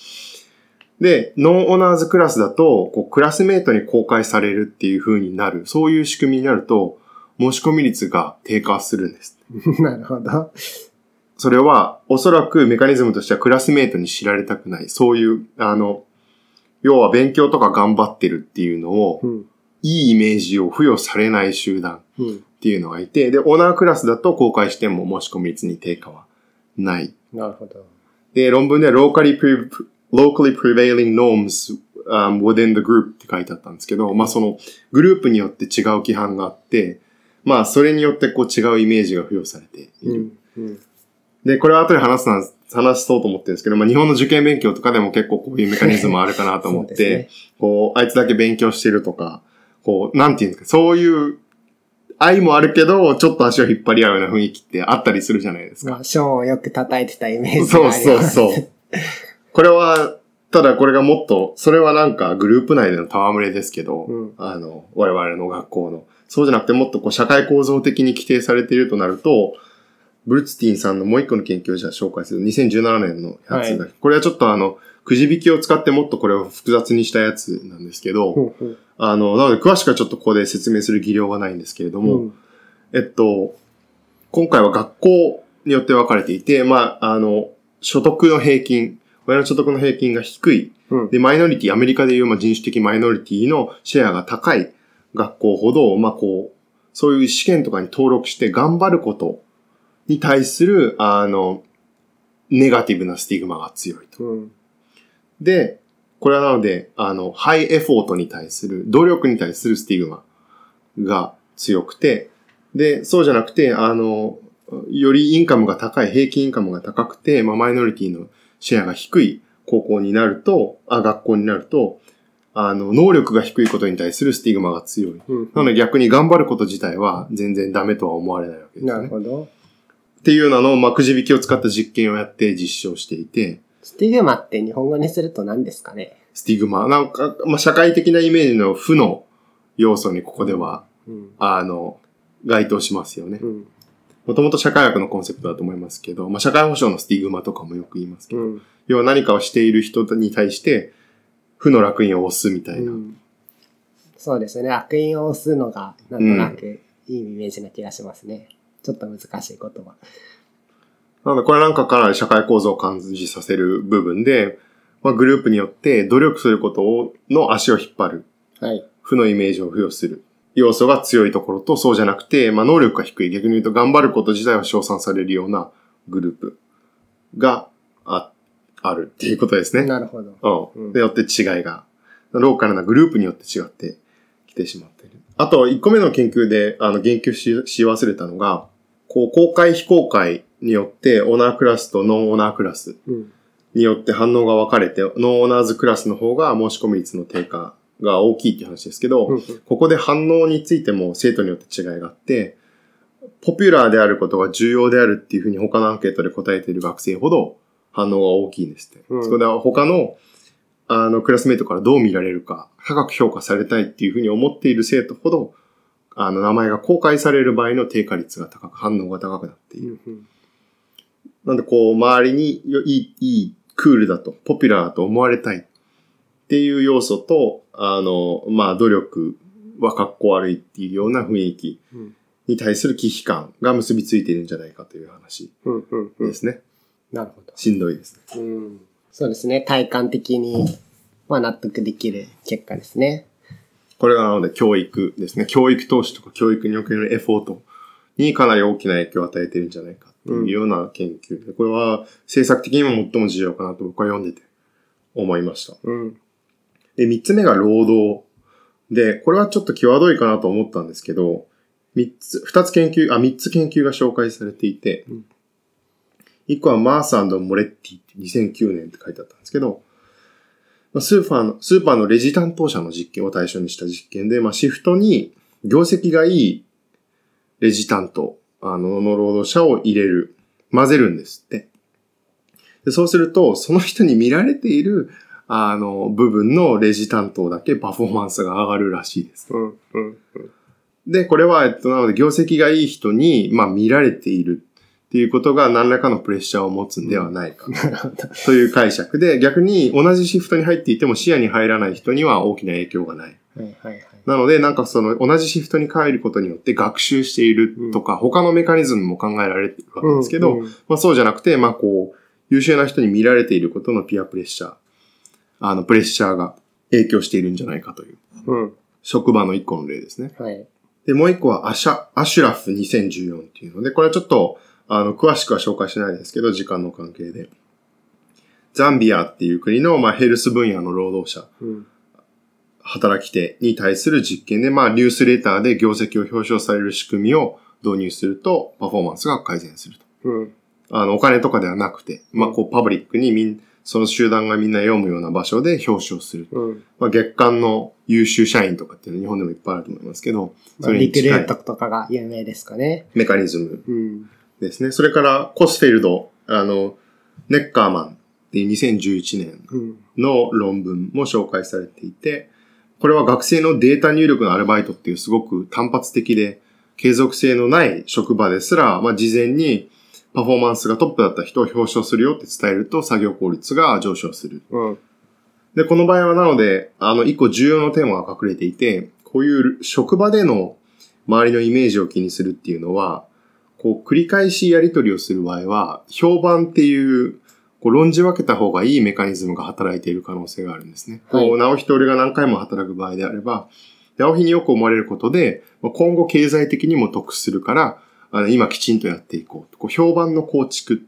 S2: うん、で、ノンオーナーズクラスだと、こう、クラスメイトに公開されるっていう風になる。そういう仕組みになると、申し込み率が低下するんです。
S1: なるほど。
S2: それは、おそらくメカニズムとしてはクラスメイトに知られたくない。そういう、あの、要は勉強とか頑張ってるっていうのを、うん、いいイメージを付与されない集団っていうのがいて、で、オーナークラスだと公開しても申し込み率に低下はない。
S1: なるほど。
S2: で、論文では locally, pre locally prevailing norms、um, within the group って書いてあったんですけど、まあそのグループによって違う規範があって、まあそれによってこう違うイメージが付与されている。うんうんで、これは後で話すな、話そうと思ってるんですけど、まあ日本の受験勉強とかでも結構こういうメカニズムあるかなと思って、ね、こう、あいつだけ勉強してるとか、こう、なんていうんですか、そういう愛もあるけど、ちょっと足を引っ張り合うような雰囲気ってあったりするじゃないですか。ま
S1: あ、ショーンをよく叩いてたイメージ
S2: があります。そうそうそう。これは、ただこれがもっと、それはなんかグループ内での戯れですけど、うん、あの、我々の学校の。そうじゃなくてもっとこう社会構造的に規定されているとなると、ブルツティンさんのもう一個の研究をじゃあ紹介する。2017年のやつだ、はい、これはちょっとあの、くじ引きを使ってもっとこれを複雑にしたやつなんですけど、あの、なので詳しくはちょっとここで説明する技量がないんですけれども、うん、えっと、今回は学校によって分かれていて、まあ、あの、所得の平均、親の所得の平均が低い。うん、で、マイノリティ、アメリカでいう、まあ、人種的マイノリティのシェアが高い学校ほど、まあ、こう、そういう試験とかに登録して頑張ることに対する、あの、ネガティブなスティグマが強いと。うん、で、これはなので、あの、ハイエフォートに対する、努力に対するスティグマが強くて、で、そうじゃなくて、あの、より income が高い、平均 income が高くて、まあ、マイノリティのシェアが低い高校になると、あ、学校になると、あの、能力が低いことに対するスティグマが強い。うん、なので逆に頑張ること自体は全然ダメとは思われないわけですね。
S1: なるほど。
S2: っていうのの、まあ、くじ引きを使った実験をやって実証していて。
S1: スティグマって日本語にすると何ですかね？
S2: スティグマ。なんか、まあ、社会的なイメージの負の要素にここでは、うん、あの、該当しますよね。もともと社会学のコンセプトだと思いますけど、まあ、社会保障のスティグマとかもよく言いますけど、うん、要は何かをしている人に対して、負の楽印を押すみたいな。うん、
S1: そうですね。楽印を押すのが、なんとなくいいイメージな気がしますね。ちょっと難しい言葉。
S2: なので、これなんかかなり社会構造を感じさせる部分で、まあ、グループによって努力することをの足を引っ張る。
S1: はい。
S2: 負のイメージを付与する。要素が強いところと、そうじゃなくて、まあ、能力が低い。逆に言うと、頑張ること自体は称賛されるようなグループがあ、あるっていうことですね。
S1: なるほど。
S2: うん。でよって違いが、ローカルなグループによって違ってきてしまっている。あと、1個目の研究で、あの、言及しし忘れたのが、こう、公開非公開によって、オーナークラスとノンオーナークラスによって反応が分かれて、ノンオーナーズクラスの方が申し込み率の低下が大きいっていう話ですけど、ここで反応についても生徒によって違いがあって、ポピュラーであることが重要であるっていうふうに他のアンケートで答えている学生ほど反応が大きいんですって。うん、そこでは他のあのクラスメイトからどう見られるか、高く評価されたいっていうふうに思っている生徒ほど、あの名前が公開される場合の低下率が高く、反応が高くなっている。なんでこう、周りにいい、いい、クールだと、ポピュラーだと思われたいっていう要素と、あの、まあ、努力は格好悪いっていうような雰囲気に対する危機感が結びついているんじゃないかという話ですね。
S1: なるほど。
S2: しんどいです
S1: ね。うん。そうですね。体感的に、まあ、納得できる結果ですね。
S2: これがなので教育ですね。教育投資とか教育におけるエフォートにかなり大きな影響を与えてるんじゃないかっていうような研究で、これは政策的にも最も重要かなと僕は読んでて思いました。
S1: うん。
S2: で、三つ目が労働。で、これはちょっと際どいかなと思ったんですけど、三つ、二つ研究、あ、三つ研究が紹介されていて
S1: うん、
S2: 一個はマースモレッティって2009年って書いてあったんですけど、まあスーパーの、スーパーのレジ担当者の実験を対象にした実験で、まあ、シフトに業績がいいレジ担当、あの、の労働者を入れる、混ぜるんですって。でそうすると、その人に見られている、あの、部分のレジ担当だけパフォーマンスが上がるらしいです。で、これは、えっと、なので、業績がいい人に、まあ、見られているっていうことが何らかのプレッシャーを持つんではないか。という解釈で、逆に同じシフトに入っていても視野に入らない人には大きな影響がない。なので、なんかその同じシフトに変えることによって学習しているとか、他のメカニズムも考えられているわけですけど、まあそうじゃなくて、まあこう、優秀な人に見られていることのピアプレッシャー、あの、プレッシャーが影響しているんじゃないかという、
S1: うん。
S2: 職場の一個の例ですね。
S1: はい。
S2: で、もう一個はアシャ、アシュラフ2014っていうので、これはちょっと、あの、詳しくは紹介しないですけど、時間の関係で。ザンビアっていう国の、まあ、ヘルス分野の労働者、
S1: うん。
S2: 働き手に対する実験で、まあ、ニュースレターで業績を表彰される仕組みを導入すると、パフォーマンスが改善すると。
S1: うん。
S2: あの、お金とかではなくて、まあ、こう、パブリックにみん、その集団がみんな読むような場所で表彰する。
S1: うん。
S2: まあ、月間の優秀社員とかっていうのは日本でもいっぱいあると思いますけど、
S1: まあ、リクルートとかが有名ですかね。
S2: メカニズム
S1: うん。
S2: ですね。それから、コスフェルド、あの、ネッカーマンっていう2011年
S1: うん。
S2: の論文も紹介されていて、これは学生のデータ入力のアルバイトっていうすごく単発的で継続性のない職場ですら、まあ、事前にパフォーマンスがトップだった人を表彰するよって伝えると作業効率が上昇する。
S1: うん。
S2: で、この場合はなので、あの、一個重要なテーマが隠れていて、こういう職場での周りのイメージを気にするっていうのは、こう、繰り返しやり取りをする場合は、評判っていう、こう、論じ分けた方がいいメカニズムが働いている可能性があるんですね。
S1: はい
S2: こう、直人俺が何回も働く場合であれば、直日によく思われることで、まあ今後経済的にも得するから、あの今きちんとやっていこう。こう評判の構築。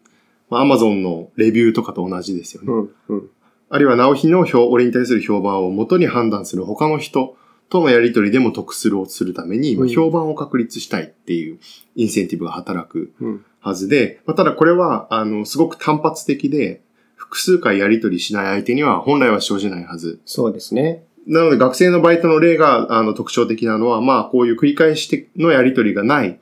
S2: まあ、アマゾンのレビューとかと同じですよね。
S1: うん。うん。
S2: あるいは直日の評、俺に対する評判を元に判断する他の人とのやりとりでも得するをするために、評判を確立したいっていうインセンティブが働く
S1: うん。
S2: はずで、まあ、ただこれは、あの、すごく単発的で、複数回やりとりしない相手には本来は生じないはず。
S1: そうですね。
S2: なので学生のバイトの例が、あの、特徴的なのは、まあ、こういう繰り返しのやりとりがない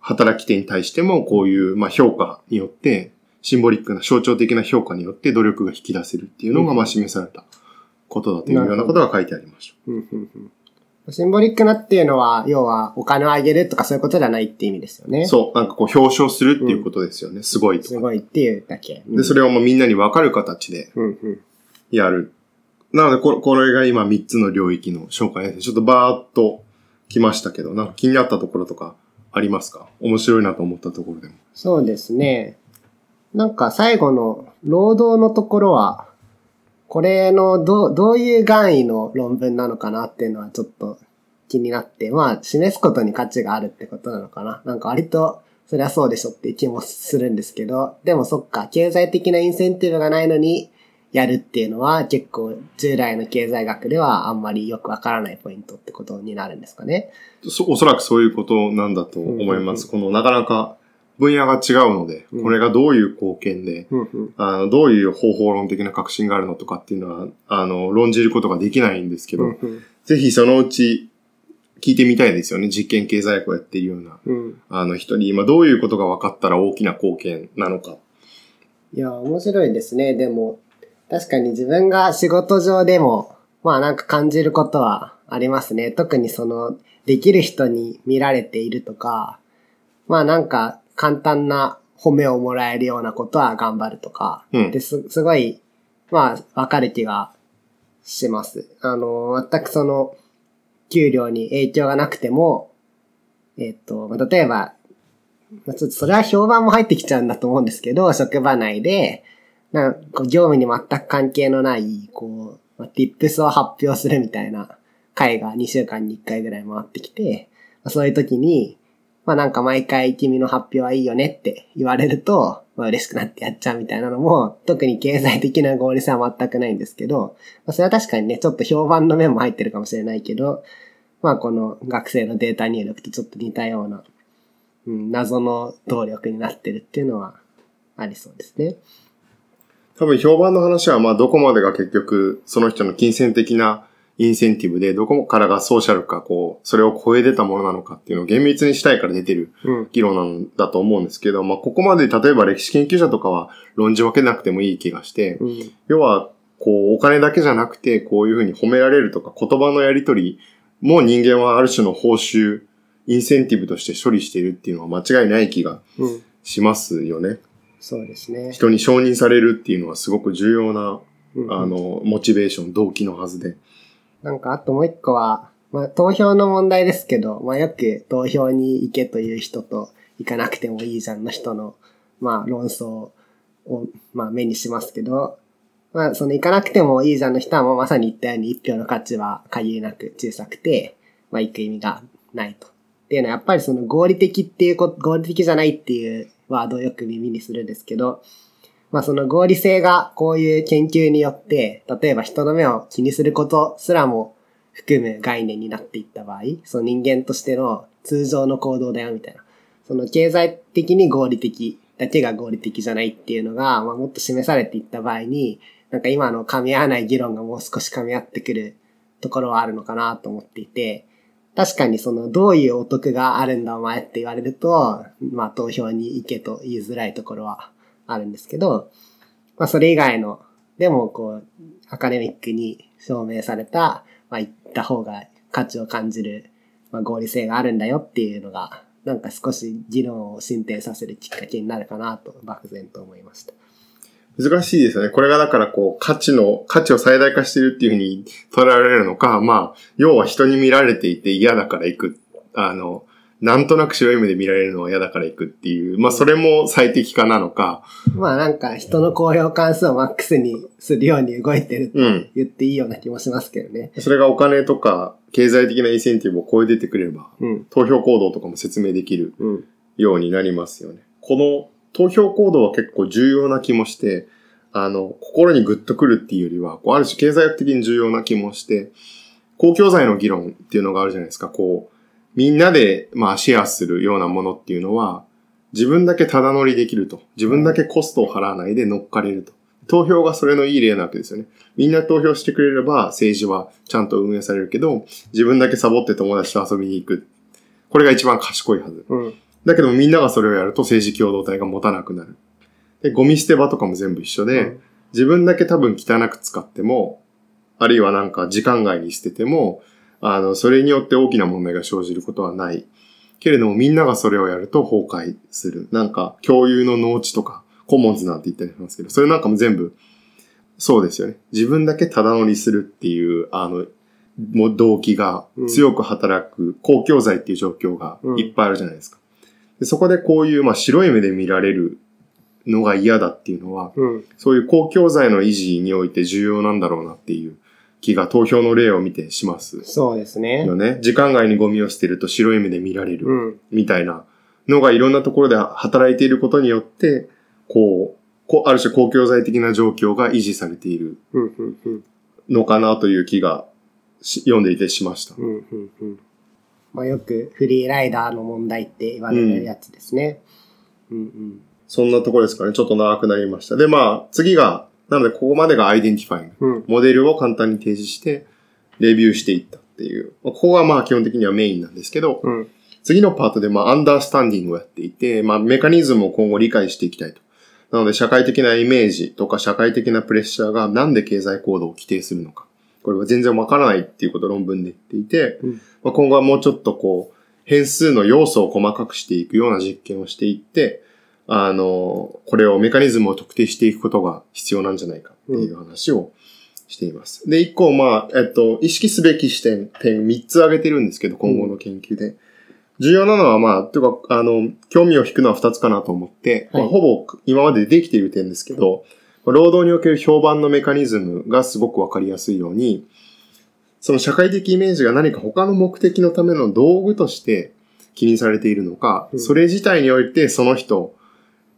S2: 働き手に対しても、こういう、まあ、評価によって、シンボリックな象徴的な評価によって努力が引き出せるっていうのが、
S1: うん
S2: まあ、示されたことだというようなことが書いてありまし
S1: うん。うん。うん。シンボリックなっていうのは、要はお金をあげるとかそういうことじゃないって意味ですよね。
S2: た。そう、なんかこう表彰するっていうことですよね。すごいとか。
S1: すごいっていうだけ。
S2: で、それをもうみんなにわかる形で
S1: うん。うん。
S2: やる。なのでこれ、これが今3つの領域の紹介です。ちょっとバーっと来ましたけど、なんか気になったところとかありますか？面白いなと思ったところでも。
S1: そうですね。なんか最後の労働のところは、これのどう、どういう願意の論文なのかなっていうのはちょっと気になって、まあ示すことに価値があるってことなのかな。なんか割とそりゃそうでしょって気もするんですけど、でもそっか、経済的なインセンティブがないのにやるっていうのは結構従来の経済学ではあんまりよくわからないポイントってことになるんですかね。
S2: そおそらくそういうことなんだと思います。このなかなか分野が違うので、
S1: うん
S2: これがどういう貢献で。あの、どういう方法論的な革新があるのとかっていうのは、あの、論じることができないんですけど、
S1: うんうん
S2: ぜひそのうち聞いてみたいですよね。実験経済学をやっているような、
S1: うん。
S2: あの人に今どういうことが分かったら大きな貢献なのか。
S1: いや、面白いですね。でも、確かに自分が仕事上でも、まあなんか感じることはありますね。特にその、できる人に見られているとか、まあなんか簡単な褒めをもらえるようなことは頑張るとか、
S2: うん
S1: です、すごい、まあわかる気がします。あの、全くその、給料に影響がなくても、えっと、まあ例えば、まあちょっとそれは評判も入ってきちゃうんだと思うんですけど、職場内で、なんか業務に全く関係のない、こう、まあ、tips を発表するみたいな会が2週間に1回ぐらい回ってきて、まあそういう時に、まあなんか毎回君の発表はいいよねって言われると、まあ嬉しくなってやっちゃうみたいなのも、特に経済的な合理性は全くないんですけど、まあそれは確かにね、ちょっと評判の面も入ってるかもしれないけど、まあこの学生のデータ入力とちょっと似たような、うん、謎の動力になってるっていうのはありそうですね。
S2: 多分評判の話はまあどこまでが結局その人の金銭的なインセンティブでどこからがソーシャルかこう、それを超え出たものなのかっていうのを厳密にしたいから出てる
S1: うん。
S2: 議論なんだと思うんですけど、まあここまで例えば歴史研究者とかは論じ分けなくてもいい気がして、
S1: うん。
S2: 要はこうお金だけじゃなくてこういうふうに褒められるとか言葉のやりとりも人間はある種の報酬、インセンティブとして処理しているっていうのは間違いない気が
S1: うん。
S2: しますよね。
S1: そうですね。
S2: 人に承認されるっていうのはすごく重要な
S1: うん
S2: あの、モチベーション、動機のはずで。
S1: なんかあともう一個は、まあ投票の問題ですけど、まあよく投票に行けという人と行かなくてもいいじゃんの人の、まあ論争を、まあ目にしますけど、まあその行かなくてもいいじゃんの人はもうまさに言ったように一票の価値は限りなく小さくて、まあ行く意味がないと。っていうのはやっぱりその合理的っていうこと、合理的じゃないっていうワードをよく耳にするんですけど、まあその合理性がこういう研究によって、例えば人の目を気にすることすらも含む概念になっていった場合、その人間としての通常の行動だよみたいな。その経済的に合理的だけが合理的じゃないっていうのが、まあ、もっと示されていった場合に、なんか今の噛み合わない議論がもう少し噛み合ってくるところはあるのかなと思っていて、確かにそのどういうお得があるんだお前って言われると、まあ投票に行けと言いづらいところはあるんですけど、まあそれ以外の、でもこう、アカデミックに証明された、まあ行った方が価値を感じる、まあ合理性があるんだよっていうのが、なんか少し議論を進展させるきっかけになるかなと漠然と思いました。
S2: 難しいですよね。これがだからこう、価値の、価値を最大化してるっていうふうに捉えられるのか、まあ、要は人に見られていて嫌だから行く。あの、なんとなく白い目で見られるのは嫌だから行くっていう、まあそれも最適化なのか、
S1: まあなんか人の高評関数をマックスにするように動いてると
S2: うん。
S1: 言っていいような気もしますけどね。
S2: それがお金とか経済的なインセンティブを超え出てくれば、
S1: うん。
S2: 投票行動とかも説明できる
S1: うん。
S2: ようになりますよね。この投票行動は結構重要な気もして、あの、心にグッとくるっていうよりは、こうある種経済学的に重要な気もして、公共財の議論っていうのがあるじゃないですか。こう、みんなで、まあ、シェアするようなものっていうのは、自分だけただ乗りできると。自分だけコストを払わないで乗っかれると。投票がそれのいい例なわけですよね。みんな投票してくれれば政治はちゃんと運営されるけど、自分だけサボって友達と遊びに行く。これが一番賢いはず。
S1: うん。
S2: だけどみんながそれをやると政治共同体が持たなくなる。で、ゴミ捨て場とかも全部一緒で、
S1: うん
S2: 自分だけ多分汚く使っても、あるいはなんか時間外に捨てても、あの、それによって大きな問題が生じることはない。けれどもみんながそれをやると崩壊する。なんか共有の農地とか、コモンズなんて言ったりしますけど、それなんかも全部、そうですよね。自分だけただ乗りするっていう、あの、もう動機が強く働く公共財っていう状況がいっぱいあるじゃないですか。でそこでこういう、まあ、白い目で見られるのが嫌だっていうのは、
S1: うん。
S2: そういう公共財の維持において重要なんだろうなっていう気が投票の例を見てします
S1: そうですね
S2: よ。ね。時間外にゴミを捨てると白い目で見られる
S1: うん。
S2: みたいなのがいろんなところで働いていることによって、こう、こうある種公共財的な状況が維持されている。のかなという気がし読んでいてしました。
S1: うん。うん。うん。まあよくフリーライダーの問題って言われるやつですね。うん。うん。
S2: そんなところですかね。ちょっと長くなりました。で、まあ、次が、なので、ここまでが identifying。
S1: うん。
S2: モデルを簡単に提示して、レビューしていったっていう。まあここがまあ基本的にはメインなんですけど、
S1: うん。
S2: 次のパートでまあアンダースタンディングをやっていて、まあメカニズムを今後理解していきたいと。なので社会的なイメージとか社会的なプレッシャーがなんで経済行動を規定するのか。これは全然わからないっていうことを論文で言っていて、
S1: うん
S2: まあ、今後はもうちょっとこう、変数の要素を細かくしていくような実験をしていって、あの、これをメカニズムを特定していくことが必要なんじゃないかっていう話をしています。で、一個、まあ、えっと、意識すべき視点、点3つ挙げてるんですけど、今後の研究で。重要なのは、まあ、というか、あの、興味を引くのは2つかなと思って、まあ、
S1: はい
S2: ほぼ今までできている点ですけど、まあ労働における評判のメカニズムがすごくわかりやすいように、その社会的イメージが何か他の目的のための道具として気にされているのか、
S1: うん
S2: それ自体においてその人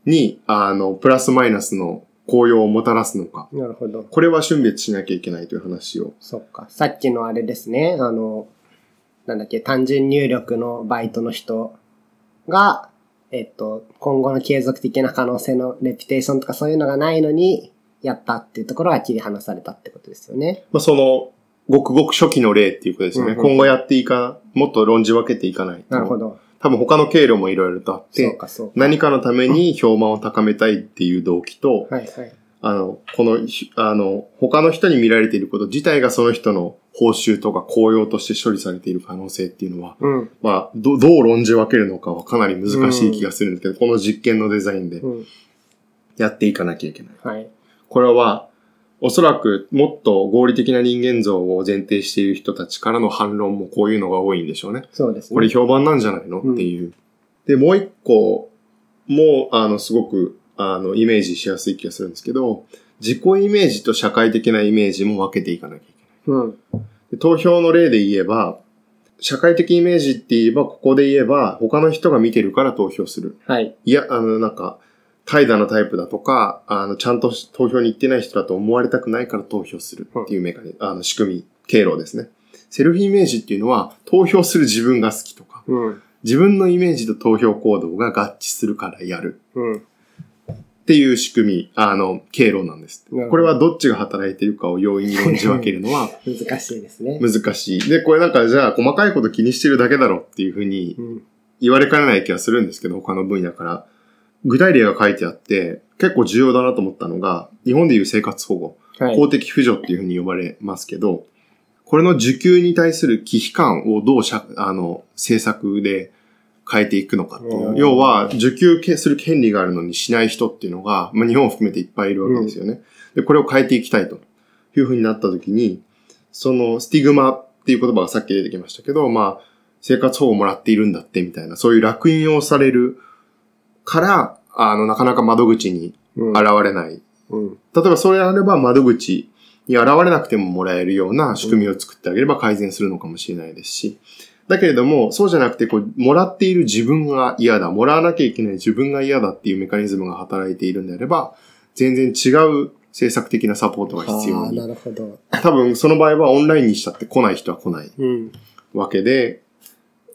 S2: に、あの、プラスマイナスの効用をもたらすのか。
S1: なるほど。
S2: これは春別しなきゃいけないという話を。
S1: そっか。さっきのあれですね。あの、なんだっけ、単純入力のバイトの人が、えっと、今後の継続的な可能性のレピュテーションとかそういうのがないのに、やったっていうところが切り離されたってことですよね。
S2: まあ、その、ごくごく初期の例っていうことですよね。
S1: うんうん
S2: 今後やっていか、もっと論じ分けていかないと。
S1: なるほど。
S2: 多分他の経路もいろいろとあって。何かのために評判を高めたいっていう動機と。あの、この、ひあの、他の人に見られていること自体がその人の報酬とか効用として処理されている可能性っていうのは、
S1: うん。
S2: まあ、どどう論じ分けるのかはかなり難しい気がするんですけど、この実験のデザインで
S1: うん。
S2: やっていかなきゃいけない。
S1: はい。
S2: これは、おそらくもっと合理的な人間像を前提している人たちからの反論もこういうのが多いんでしょうね。
S1: そうですね。
S2: これ評判なんじゃないの
S1: うん
S2: っていう。で、もう一個も、あの、すごく、あの、イメージしやすい気がするんですけど、自己イメージと社会的なイメージも分けていかなきゃいけない。
S1: うん。
S2: で投票の例で言えば、社会的イメージって言えば、ここで言えば、他の人が見てるから投票する。
S1: はい。
S2: いや、あの、なんか、怠惰なタイプだとか、あの、ちゃんと投票に行ってない人だと思われたくないから投票するっていうメカニあの、仕組み、経路ですね。セルフイメージっていうのは、投票する自分が好きとか、
S1: うん。
S2: 自分のイメージと投票行動が合致するからやる
S1: うん。
S2: っていう仕組み、あの、経路なんですこれはどっちが働いているかを容易に論じ分けるのは
S1: 難しいですね。
S2: 難しい。で、これなんかじゃあ細かいこと気にしてるだけだろっていうふうに
S1: うん。
S2: 言われかねない気がするんですけど、他の分野から。具体例が書いてあって、結構重要だなと思ったのが、日本でいう生活保護、
S1: はい。
S2: 公的扶助っていうふうに呼ばれますけど、これの受給に対する忌避感をどうしゃ、あの、政策で変えていくのかっていう
S1: うん
S2: 要は、受給する権利があるのにしない人っていうのが、まあ、日本を含めていっぱいいるわけですよね。で、これを変えていきたいというふうになった時に、そのスティグマっていう言葉がさっき出てきましたけど、まあ、生活保護をもらっているんだってみたいな、そういう楽印をされるから、あの、なかなか窓口に
S1: うん。
S2: 現れない
S1: うん。
S2: 例えばそれあれば窓口に現れなくてももらえるような仕組みを作ってあげれば改善するのかもしれないですし、だけれども、そうじゃなくて、こう、もらっている自分が嫌だ、もらわなきゃいけない自分が嫌だっていうメカニズムが働いているんであれば、全然違う政策的なサポートが必要
S1: ああ、な
S2: に。
S1: るほど。
S2: 多分その場合はオンラインにしたって来ない人は来ない
S1: うん。
S2: わけで、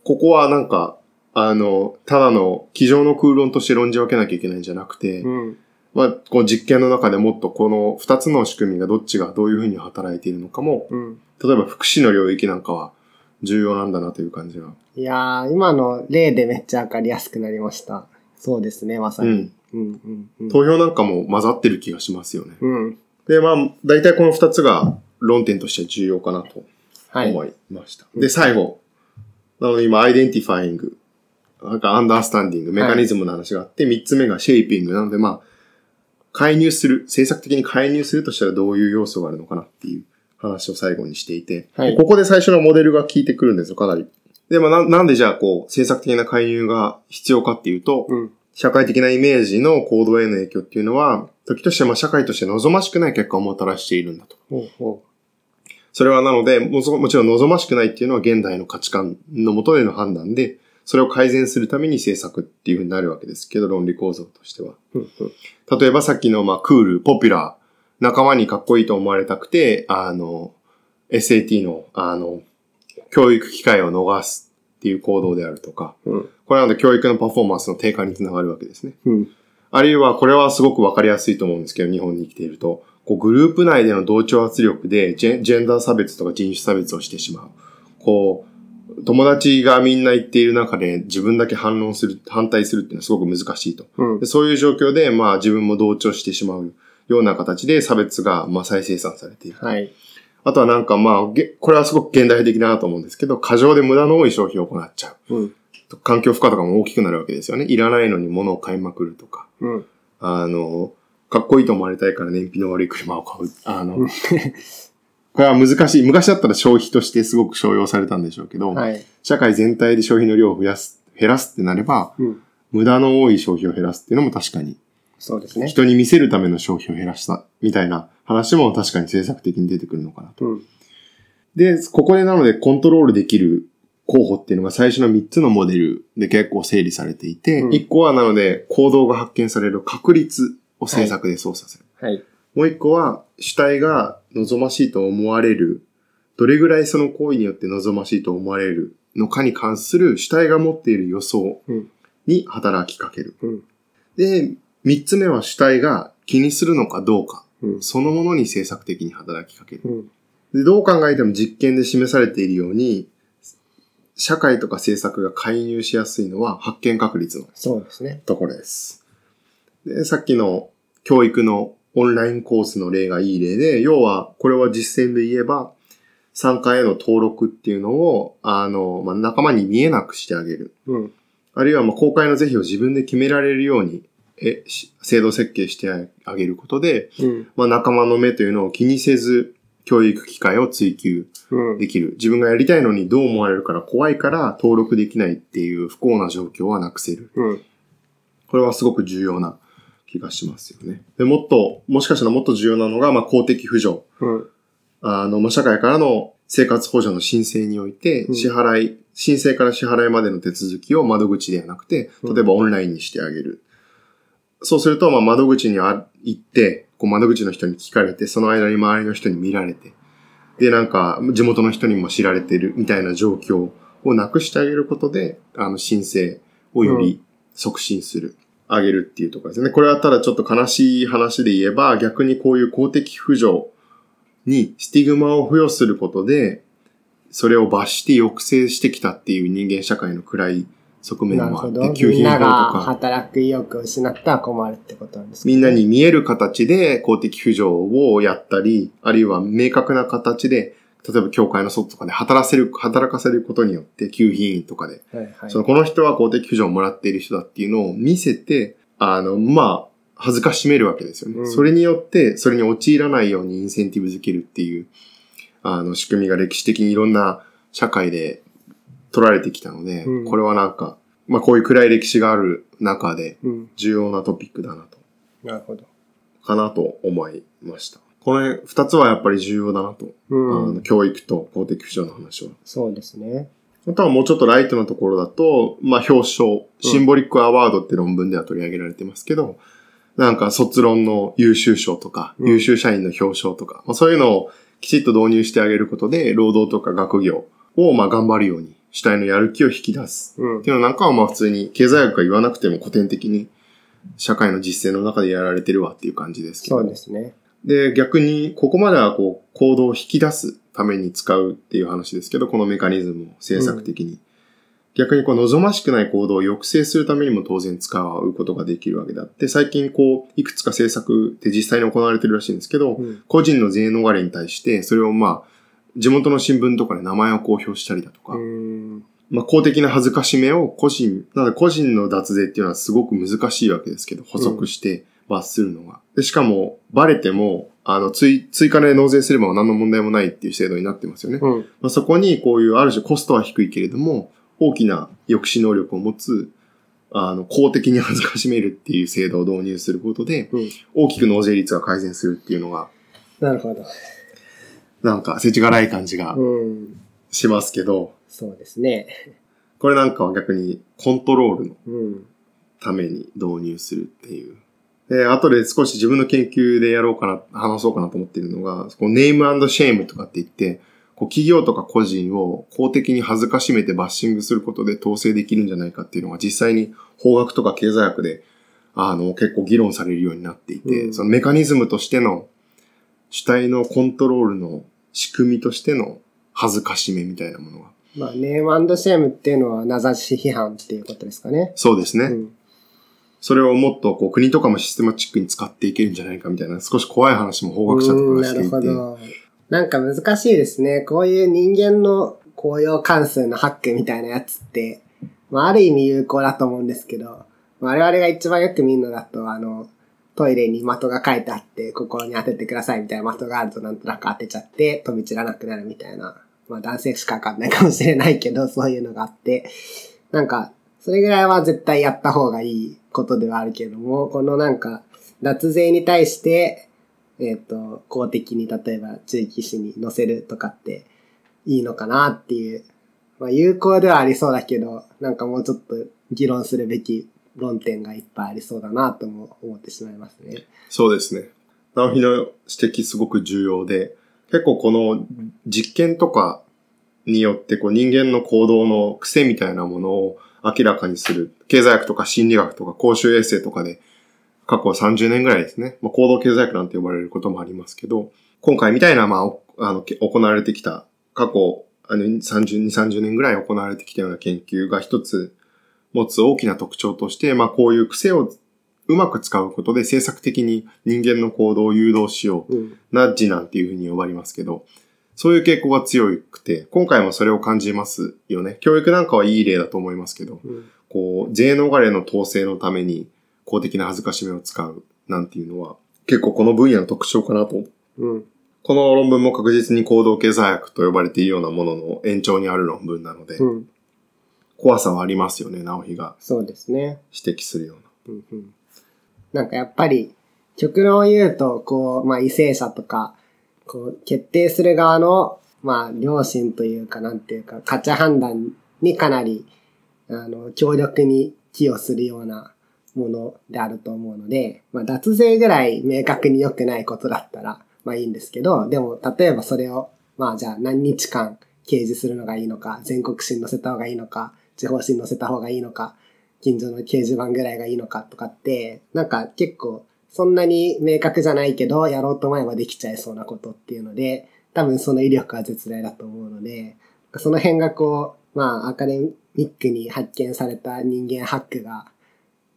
S2: ここはなんか、あの、ただの机上の空論として論じ分けなきゃいけないんじゃなくて、
S1: うん。
S2: まあ、この実験の中でもっとこの二つの仕組みがどっちがどういうふうに働いているのかも、
S1: うん。
S2: 例えば福祉の領域なんかは重要なんだなという感じが。
S1: いやー、今の例でめっちゃわかりやすくなりました。そうですね、まさに。
S2: うん。
S1: うん。うん。うん。
S2: 投票なんかも混ざってる気がしますよね。
S1: うん。
S2: で、まあ、大体この二つが論点として重要かなと
S1: はい。
S2: 思いました。で、最後。なので今、 identifying、なんか understanding、メカニズムの話があって、三、つ目が shaping なので、まあ、介入する、政策的に介入するとしたらどういう要素があるのかなっていう話を最後にしていて、
S1: はい
S2: ここで最初のモデルが効いてくるんですよ、かなり。で、まあな、なんでじゃあ、こう、政策的な介入が必要かっていうと、
S1: うん。
S2: 社会的なイメージの行動への影響っていうのは、時としてまあ社会として望ましくない結果をもたらしているんだと。
S1: ほうほ
S2: それはなので、もそもちろん望ましくないっていうのは現代の価値観のもとでの判断で、それを改善するために政策っていうふうになるわけですけど、論理構造としては。
S1: う。うん。うん。
S2: 例えばさっきの、まあ、クール、ポピュラー、仲間にかっこいいと思われたくて、あの、SAT の、あの、教育機会を逃すっていう行動であるとか、
S1: うん。
S2: これなので教育のパフォーマンスの低下につながるわけですね。
S1: うん。
S2: あるいは、これはすごくわかりやすいと思うんですけど、日本に生きていると、こうグループ内での同調圧力でジェンジェンダー差別とか人種差別をしてしまう。こう、友達がみんな言っている中で自分だけ反論する、反対するっていうのはすごく難しいと。
S1: うん
S2: で。そういう状況で、まあ自分も同調してしまうような形で差別が、まあ再生産されている。
S1: はい。
S2: あとはなんかまあ、げこれはすごく現代的だなと思うんですけど、過剰で無駄の多い消費を行っちゃう。
S1: うん。
S2: 環境負荷とかも大きくなるわけですよね。いらないのに物を買いまくるとか。
S1: うん。
S2: あの、かっこいいと思われたいから燃費の悪い車を買う。あの、これは難しい。昔だったら消費としてすごく商用されたんでしょうけど、
S1: はい。
S2: 社会全体で消費の量を増やす、減らすってなれば、
S1: うん。
S2: 無駄の多い消費を減らすっていうのも確かに、
S1: そうですね。
S2: 人に見せるための消費を減らした、みたいな話も確かに政策的に出てくるのかなと。
S1: うん。
S2: で、ここでなのでコントロールできる候補っていうのが最初の3つのモデルで結構整理されていて、
S1: うん
S2: 1個はなので行動が発見される確率を政策で操作する。
S1: はい。
S2: もう1個は主体が望ましいと思われる、どれぐらいその行為によって望ましいと思われるのかに関する主体が持っている予想
S1: うん。
S2: に働きかける。
S1: うん。
S2: で、3つ目は主体が気にするのかどうか、
S1: うん。
S2: そのものに政策的に働きかける。
S1: うん。
S2: で、どう考えても実験で示されているように、社会とか政策が介入しやすいのは発見確率の
S1: そうですね。
S2: ところです。で、さっきの教育のオンラインコースの例がいい例で、要はこれは実践で言えば、参加への登録っていうのを、あの、まあ、仲間に見えなくしてあげる。
S1: うん。
S2: あるいは、まあ、公開の是非を自分で決められるように、え、し制度設計してあげることで、
S1: うん。
S2: まあ、仲間の目というのを気にせず、教育機会を追求
S1: うん。
S2: できる。自分がやりたいのにどう思われるから怖いから登録できないっていう不幸な状況はなくせる。
S1: うん。
S2: これはすごく重要な気がしますよね。で、もっと、もしかしたらもっと重要なのが、まあ、公的扶助。
S1: うん。
S2: あの、まあ、社会からの生活保助の申請において
S1: う、ん
S2: 支払い、申請から支払いまでの手続きを窓口ではなくて、
S1: うん
S2: 例えばオンラインにしてあげる。そうすると、まあ、窓口にあ行って、こう窓口の人に聞かれて、その間に周りの人に見られて、で、なんか、地元の人にも知られてるみたいな状況をなくしてあげることで、あの、申請をより促進する、あげるっていうところですね。これはただちょっと悲しい話で言えば、逆にこういう公的扶助にスティグマを付与することで、それを罰して抑制してきたっていう人間社会の暗い側面もあって、
S1: なるほど。
S2: 給
S1: みんなが
S2: 品法とか、
S1: 働く意欲を失ったら困るってことなんですか
S2: みんなに見える形で公的扶助をやったり、あるいは明確な形で、例えば教会の外とかで働かせる、働かせることによって、給品員とかで、
S1: はいはい。
S2: そのこの人は公的扶助をもらっている人だっていうのを見せて、あの、まあ、恥ずかしめるわけですよね。
S1: うん
S2: それによって、それに陥らないようにインセンティブづけるっていう、あの、仕組みが歴史的にいろんな社会で取られてきたので、
S1: うん
S2: これはなんか、まあこういう暗い歴史がある中で
S1: うん。
S2: 重要なトピックだなと、
S1: なるほど。
S2: かなと思いました。この二つはやっぱり重要だなと、
S1: う
S2: あ
S1: ん。
S2: の教育と公的扶助の話は。
S1: そうですね。
S2: あとはもうちょっとライトなところだと、まあ表彰、シンボリックアワードって論文では取り上げられてますけど、なんか卒論の優秀賞とか、
S1: うん
S2: 優秀社員の表彰とか、まあ、そういうのをきちっと導入してあげることで、労働とか学業をまあ頑張るように、主体のやる気を引き出す。
S1: うん
S2: って。いうのなんかはまあ普通に経済学が言わなくても古典的に社会の実践の中でやられてるわっていう感じですけど。
S1: そうですね。
S2: で、逆に、ここまではこう、行動を引き出すために使うっていう話ですけど、このメカニズムを政策的に。逆にこう、望ましくない行動を抑制するためにも当然使うことができるわけであって、最近こう、いくつか政策って実際に行われてるらしいんですけど、
S1: うん。
S2: 個人の税逃れに対して、それをまあ、地元の新聞とかで名前を公表したりだとか、
S1: うん。
S2: まあ、公的な恥ずかしめを個人、なので個人の脱税っていうのはすごく難しいわけですけど、補足して罰するのが。でしかも、バレても、あの、追、追加で納税すれば何の問題もないっていう制度になってますよね。
S1: うん。
S2: まあ、そこにこういうある種コストは低いけれども、大きな抑止能力を持つ、あの、公的に恥ずかしめるっていう制度を導入することで、
S1: うん。
S2: 大きく納税率が改善するっていうのが、
S1: なるほど。
S2: なんか、世知辛い感じが
S1: うん。
S2: しますけど、
S1: そうですね。
S2: これなんかは逆にコントロールの
S1: うん。
S2: ために導入するっていう。で、後で少し自分の研究でやろうかな、話そうかなと思っているのが、こうネームシェームとかって言って、こう企業とか個人を公的に恥ずかしめてバッシングすることで統制できるんじゃないかっていうのが実際に法学とか経済学で、あの、結構議論されるようになっていて、
S1: うん
S2: そのメカニズムとしての主体のコントロールの仕組みとしての恥ずかしめみたいなものが。
S1: まあ、ネームシェームっていうのは名指し批判っていうことですかね。
S2: そうですね。
S1: うん。
S2: それをもっとこう国とかもシステマチックに使っていけるんじゃないかみたいな少し怖い話も法学者と
S1: うんなる
S2: かがしていて。
S1: ほど。なんか難しいですね。こういう人間の公用関数のハックみたいなやつって、まあ、ある意味有効だと思うんですけど、我々が一番よく見るのだと、あの、トイレに的が書いてあって、ここに当ててくださいみたいな的があるとなんとなく当てちゃって、飛び散らなくなるみたいな。まあ男性しかわかんないかもしれないけど、そういうのがあって、なんか、それぐらいは絶対やった方がいいことではあるけれども、このなんか、脱税に対して、えっ、と、公的に例えば地域紙に載せるとかって、いいのかなっていう。まあ有効ではありそうだけど、なんかもうちょっと議論するべき論点がいっぱいありそうだなとも思ってしまいますね。
S2: そうですね。直日の指摘すごく重要で、結構この実験とかによってこう人間の行動の癖みたいなものを明らかにする。経済学とか心理学とか公衆衛生とかで過去30年ぐらいですね。まあ、行動経済学なんて呼ばれることもありますけど、今回みたいな、まあ、あの、行われてきた、過去、あの、30、30年ぐらい行われてきたような研究が一つ持つ大きな特徴として、まあ、こういう癖をうまく使うことで政策的に人間の行動を誘導しよう。うん、ナッジなんていうふうに呼ばれますけど、そういう傾向が強くて、今回もそれを感じますよね。教育なんかはいい例だと思いますけど、うん、こう、税逃れの統制のために公的な恥ずかしめを使うなんていうのは、結構この分野の特徴かなと。うん、この論文も確実に行動経済学と呼ばれているようなものの延長にある論文なので、うん、怖さはありますよね、直日が。
S1: そうですね。
S2: 指摘するような。うん
S1: うん、なんかやっぱり、極論を言うと、こう、まあ、為政者とか、こう、決定する側の、まあ、良心というか、なんていうか、価値判断にかなり、あの、強力に寄与するようなものであると思うので、まあ、脱税ぐらい明確に良くないことだったら、まあいいんですけど、でも、例えばそれを、まあじゃあ何日間掲示するのがいいのか、全国紙に載せた方がいいのか、地方紙に載せた方がいいのか、近所の掲示板ぐらいがいいのかとかって、なんか結構そんなに明確じゃないけど、やろうと思えばできちゃいそうなことっていうので、多分その威力は絶大だと思うので、その辺がこう、まあ、アカデミックに発見された人間ハックが、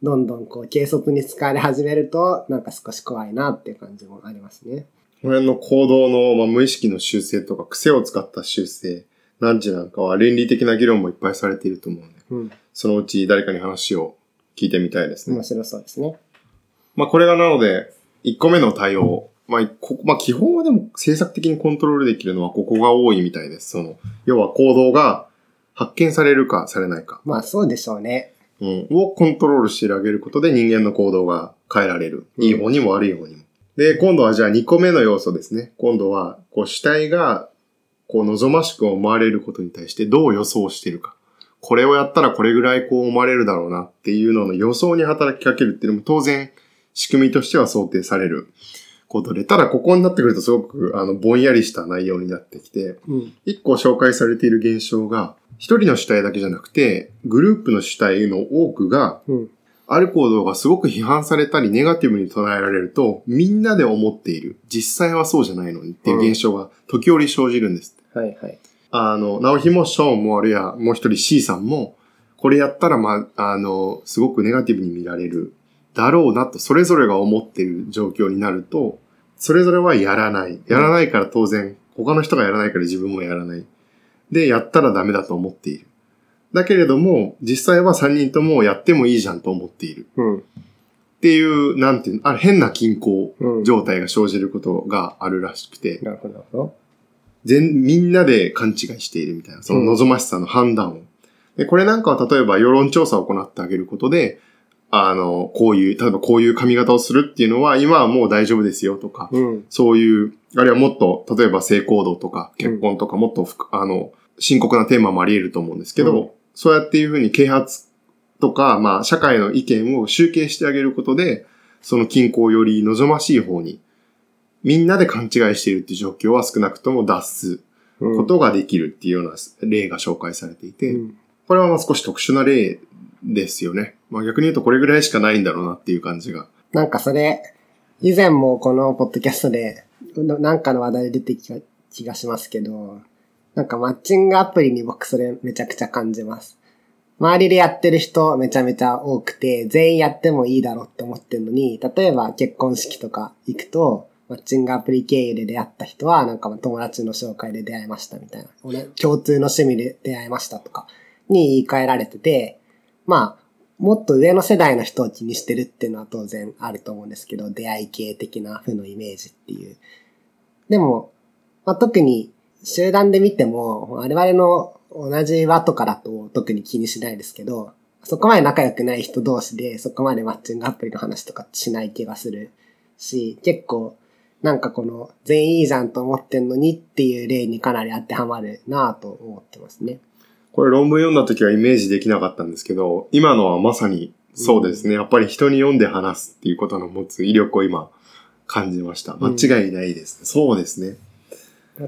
S1: どんどんこう、軽率に使われ始めると、なんか少し怖いなっていう感じもありますね。
S2: この辺の行動の、まあ、無意識の修正とか、癖を使った修正、何時なんかは倫理的な議論もいっぱいされていると思うんで、うん、そのうち誰かに話を聞いてみたいですね。
S1: 面白そうですね。
S2: まあこれがなので、1個目の対応。まあ、こまあ基本はでも政策的にコントロールできるのはここが多いみたいです。その、要は行動が発見されるかされないか。
S1: まあそうでしょうね。
S2: うん。をコントロールしてあげることで人間の行動が変えられる。いい方にも悪い方にも。で、今度はじゃあ2個目の要素ですね。今度は、こう主体が、こう望ましく思われることに対してどう予想してるか。これをやったらこれぐらいこう思われるだろうなっていうのの予想に働きかけるっていうのも当然仕組みとしては想定されることで、ただここになってくるとすごくあのぼんやりした内容になってきて、一、うん、個紹介されている現象が、一人の主体だけじゃなくて、グループの主体の多くが、うん、ある行動がすごく批判されたりネガティブに捉えられると、みんなで思っている。実際はそうじゃないのにっていう現象が時折生じるんです。
S1: うん、はいはい。
S2: あの、直日もショーンもあるいはもう一人 C さんも、これやったらまあ、あの、すごくネガティブに見られるだろうなと、それぞれが思っている状況になると、それぞれはやらない。やらないから当然、他の人がやらないから自分もやらない。で、やったらダメだと思っている。だけれども、実際は3人ともやってもいいじゃんと思っている。うん、っていう、なんていうの、あ変な均衡状態が生じることがあるらしくて。
S1: なるほど、なるほど。
S2: 全、みんなで勘違いしているみたいな、その望ましさの判断を。で、これなんかは例えば世論調査を行ってあげることで、あの、こういう、例えばこういう髪型をするっていうのは、今はもう大丈夫ですよとか、うん、そういう、あるいはもっと、例えば性行動とか結婚とか、もっと、あの、深刻なテーマもあり得ると思うんですけど、うん、そうやっていうふうに啓発とか、まあ、社会の意見を集計してあげることで、その均衡より望ましい方に、みんなで勘違いしているっていう状況は少なくとも脱すことができるっていうような例が紹介されていて、うん、これはまあ少し特殊な例ですよね。まあ逆に言うとこれぐらいしかないんだろうなっていう感じが。
S1: なんかそれ、以前もこのポッドキャストで、なんかの話題出てきた気がしますけど、なんかマッチングアプリに僕それめちゃくちゃ感じます。周りでやってる人めちゃめちゃ多くて、全員やってもいいだろうって思ってるのに、例えば結婚式とか行くと、マッチングアプリ経由で出会った人は、なんか友達の紹介で出会いましたみたいな。俺共通の趣味で出会いましたとかに言い換えられてて、まあ、もっと上の世代の人を気にしてるっていうのは当然あると思うんですけど、出会い系的な負のイメージっていう。でも、まあ、特に集団で見ても、我々の同じ輪とかだと特に気にしないですけど、そこまで仲良くない人同士でそこまでマッチングアプリの話とかしない気がするし、結構なんかこの全員いいじゃんと思ってんのにっていう例にかなり当てはまるなぁと思ってますね。
S2: これ論文読んだ時はイメージできなかったんですけど、今のはまさにそうですね。やっぱり人に読んで話すっていうことの持つ威力を今感じました。間違いないですね。そうですね。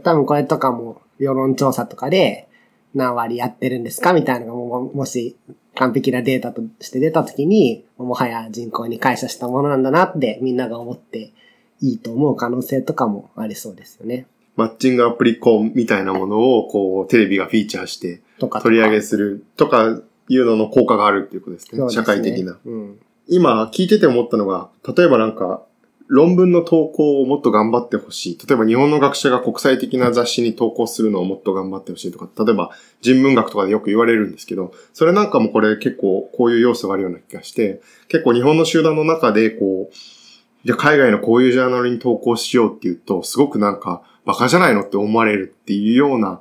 S1: 多分これとかも世論調査とかで何割やってるんですかみたいなのがももし完璧なデータとして出た時に、もはや人口に感謝したものなんだなってみんなが思っていいと思う可能性とかもありそうですよね。
S2: マッチングアプリコンみたいなものをこうテレビがフィーチャーして
S1: とか
S2: 取り上げするとかいうのの効果があるっていうことですね。
S1: すね
S2: 社会的な。
S1: うん。
S2: 今聞いてて思ったのが、例えばなんか論文の投稿をもっと頑張ってほしい。例えば日本の学者が国際的な雑誌に投稿するのをもっと頑張ってほしいとか、例えば人文学とかでよく言われるんですけど、それなんかもこれ結構こういう要素があるような気がして、結構日本の集団の中でこう、じゃあ海外のこういうジャーナルに投稿しようっていうと、すごくなんかバカじゃないのって思われるっていうような、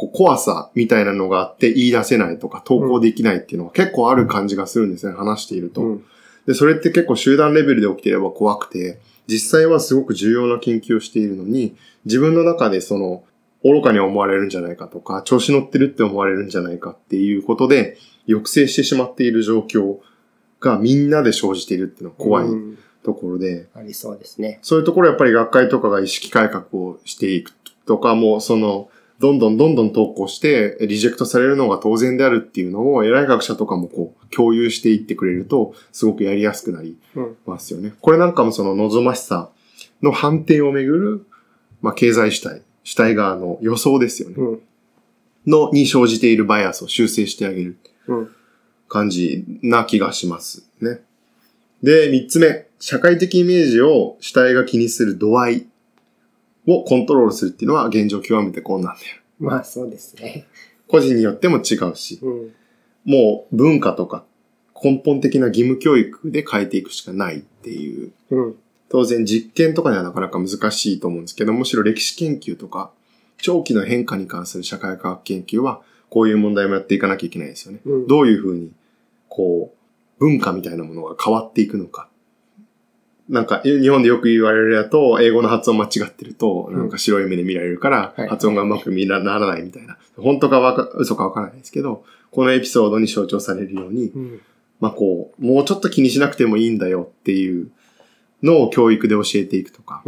S2: こう怖さみたいなのがあって言い出せないとか投稿できないっていうのは結構ある感じがするんですね、話していると。
S1: うん。
S2: で、それって結構集団レベルで起きていれば怖くて、実際はすごく重要な研究をしているのに、自分の中でその、愚かに思われるんじゃないかとか、調子乗ってるって思われるんじゃないかっていうことで、抑制してしまっている状況がみんなで生じているっていうのは怖い
S1: うん
S2: ところで、
S1: ありそうですね。
S2: そういうところやっぱり学会とかが意識改革をしていくとかも、その、どんどんどんどん投稿して、リジェクトされるのが当然であるっていうのを、偉い学者とかもこう、共有していってくれると、すごくやりやすくなり
S1: うん。
S2: ますよね。これなんかもその望ましさの判定をめぐる、まあ、経済主体、主体側の予想ですよね。
S1: うん。
S2: の、に生じているバイアスを修正してあげる
S1: うん。
S2: 感じな気がしますね。で、三つ目。社会的イメージを主体が気にする度合いをコントロールするっていうのは現状極めて困難だよ。
S1: まあそうですね。
S2: 個人によっても違うし、
S1: うん。
S2: もう文化とか根本的な義務教育で変えていくしかないっていう。
S1: うん。
S2: 当然実験とかではなかなか難しいと思うんですけど、むしろ歴史研究とか長期の変化に関する社会科学研究はこういう問題もやっていかなきゃいけないですよね。
S1: うん。
S2: どういうふうに、こう、文化みたいなものが変わっていくのか。なんか、日本でよく言われるやと、英語の発音間違ってると、
S1: うん
S2: なんか白い目で見られるから
S1: はい、
S2: 発音がうまく見らならないみたいな。本当かわか、嘘かわからないですけど、このエピソードに象徴されるように、
S1: うん。
S2: まあこう、もうちょっと気にしなくてもいいんだよっていうのを教育で教えていくとか。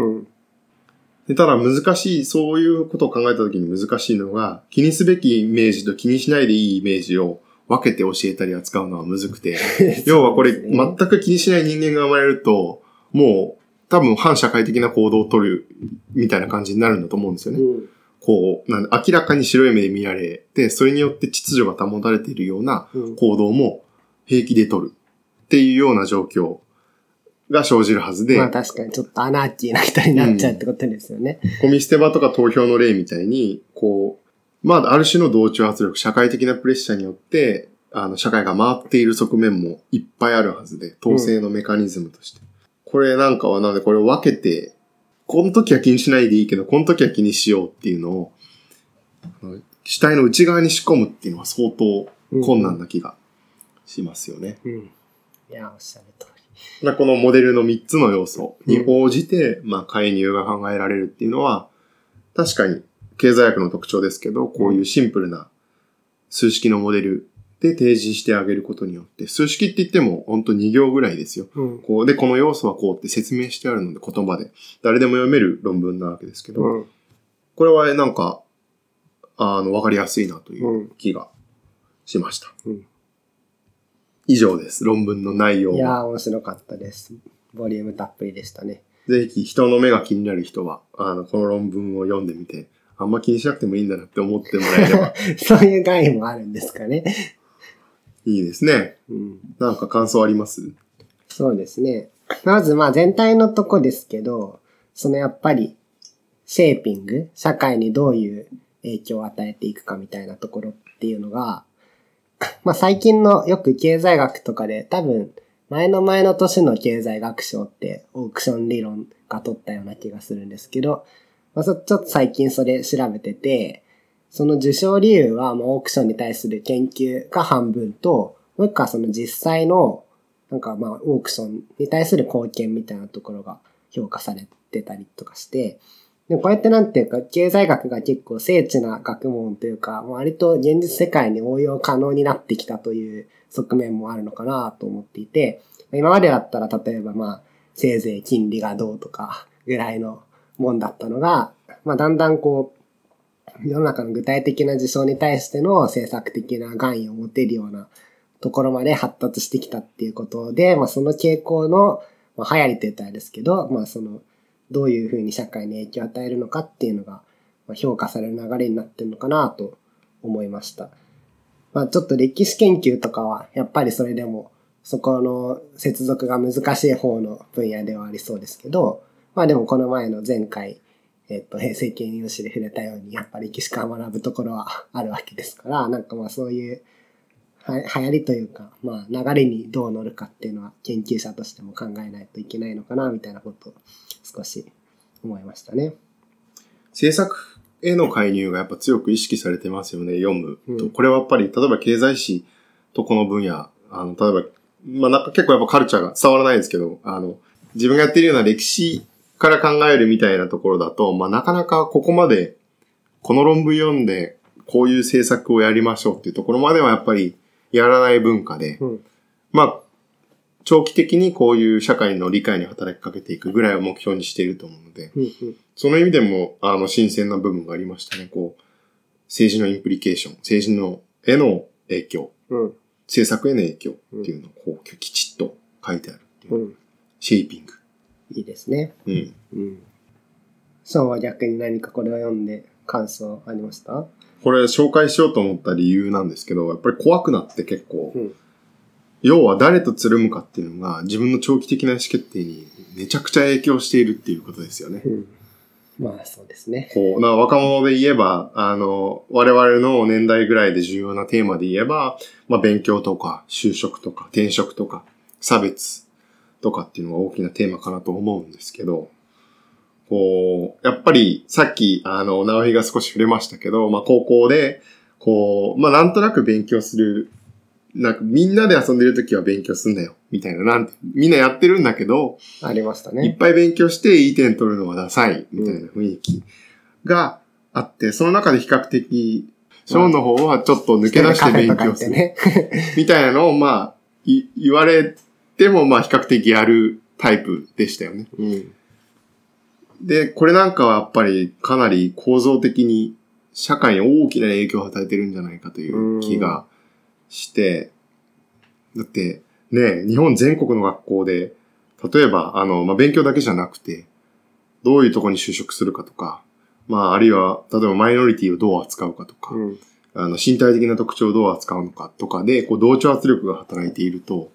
S2: ただ難しい、そういうことを考えた時に難しいのが、気にすべきイメージと気にしないでいいイメージを分けて教えたり扱うのはむずくて、要はこれ、全く気にしない人間が生まれると、もう多分反社会的な行動を取るみたいな感じになるんだと思うんですよね。
S1: うん。
S2: こう、なん明らかに白い目で見られて、それによって秩序が保たれているような
S1: うん。
S2: 行動も平気で取るっていうような状況が生じるはずで、
S1: まあ確かにちょっとアナーキーな人になっちゃうってことですよね。
S2: ゴミ捨て場とか投票の例みたいに、こう、まあ、ある種の同調圧力、社会的なプレッシャーによって、あの、社会が回っている側面もいっぱいあるはずで、統制のメカニズムとして。これなんかはなので、これを分けて、この時は気にしないでいいけど、この時は気にしようっていうのを、あの主体の内側に仕込むっていうのは相当困難な気がしますよね。
S1: うん。いや、おっしゃる通
S2: まあこのモデルの3つの要素に応じて、まあ介入が考えられるっていうのは、確かに経済学の特徴ですけど、こういうシンプルな数式のモデルで提示してあげることによって、数式って言っても本当2行ぐらいですよ。
S1: り。うん。
S2: こうで、この要素はこうって説明してあるので言葉で、誰でも読める論文なわけですけど、
S1: うん。
S2: これはなんか、あの、わかりやすいなという気がしました。
S1: うん
S2: 以上です。論文の内容は。
S1: いやー、面白かったです。ボリュームたっぷりでしたね。
S2: ぜひ人の目が気になる人は、あの、この論文を読んでみて、あんま気にしなくてもいいんだなって思ってもらえれば
S1: そういう概もあるんですかね。
S2: いいですね。
S1: うん。
S2: なんか感想あります？
S1: そうですね。まずまあ全体のとこですけど、そのやっぱり、シェーピング、社会にどういう影響を与えていくかみたいなところっていうのが、まあ最近のよく経済学とかで多分前の前の年の経済学賞ってオークション理論が取ったような気がするんですけど、まあ、そちょっと最近それ調べてて、その受賞理由は、まあ、オークションに対する研究が半分と、もう一個はその実際の、なんかまあ、オークションに対する貢献みたいなところが評価されてたりとかして、でこうやってなんていうか、経済学が結構精緻な学問というか、割と現実世界に応用可能になってきたという側面もあるのかなと思っていて、今までだったら例えばまあ、せいぜい金利がどうとかぐらいのもんだったのが、まあだんだんこう、世の中の具体的な事象に対しての政策的な願意を持てるようなところまで発達してきたっていうことで、まあその傾向の、まあ流行りと言ったらですけど、まあその、どういうふうに社会に影響を与えるのかっていうのが、まあ、評価される流れになってるのかなと思いました。まあちょっと歴史研究とかは、やっぱりそれでも、そこの接続が難しい方の分野ではありそうですけど、まあでもこの前の前回、えっと、平成形入試で触れたように、やっぱり歴史から学ぶところはあるわけですから、なんかまあそういう、は流行りというか、まあ流れにどう乗るかっていうのは研究者としても考えないといけないのかな、みたいなことを少し思いましたね。
S2: 政策への介入がやっぱ強く意識されてますよね、読むと。
S1: うん
S2: これはやっぱり、例えば経済史とこの分野、あの、例えば、まあなんか結構やっぱカルチャーが伝わらないですけど、あの、自分がやってるような歴史から考えるみたいなところだと、まあなかなかここまで、この論文読んで、こういう政策をやりましょうっていうところまではやっぱりやらない文化で、
S1: うん。
S2: まあ、長期的にこういう社会の理解に働きかけていくぐらいを目標にしていると思うので、
S1: うんうん。
S2: その意味でも、あの、新鮮な部分がありましたね。こう、政治のインプリケーション、政治の、への影響、
S1: うん。
S2: 政策への影響っていうのを、こう、きちっと書いてあるっていうう。
S1: ん。
S2: シェイピング。
S1: いいですね。
S2: うん。
S1: うん。そうは逆に何かこれを読んで感想ありました？
S2: これ紹介しようと思った理由なんですけど、やっぱり怖くなって結構、
S1: うん
S2: 要は誰とつるむかっていうのが自分の長期的な意思決定にめちゃくちゃ影響しているっていうことですよね。
S1: うん。まあそうですね。
S2: こう、な若者で言えば、あの、我々の年代ぐらいで重要なテーマで言えば、まあ勉強とか、就職とか、転職とか、差別とかっていうのが大きなテーマかなと思うんですけど、こう、やっぱりさっき、あの、直井が少し触れましたけど、まあ高校で、こう、まあなんとなく勉強する、なんかみんなで遊んでる時は勉強すんだよ、みたいな、なんて、みんなやってるんだけど、
S1: ありました
S2: いっ
S1: ね。
S2: ぱい勉強していい点取るのはダサい、みたいな雰囲気があって、その中で比較的、ショーンの方はちょっと抜け出して勉強する。
S1: ね。
S2: みたいなのを、まあ、い言われても、まあ、比較的やるタイプでしたよね。
S1: うん。
S2: で、これなんかはやっぱりかなり構造的に社会に大きな影響を与えてるんじゃないかという気がして、だってね、日本全国の学校で、例えば、あの、まあ、勉強だけじゃなくて、どういうところに就職するかとか、まあ、あるいは、例えばマイノリティをどう扱うかとか、
S1: うん。
S2: あの、身体的な特徴をどう扱うのかとかで、こう、同調圧力が働いていると、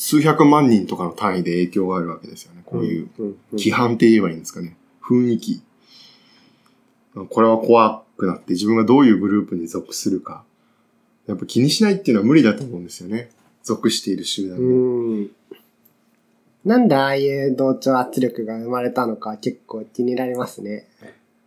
S2: 数百万人とかの単位で影響があるわけですよね。こういう
S1: うん。うん
S2: 規範って言えばいいんですかね。雰囲気。これは怖くなって自分がどういうグループに属するか。やっぱ気にしないっていうのは無理だと思うんですよね。属している集団に。
S1: うん。なんでああいう同調圧力が生まれたのか結構気になりますね。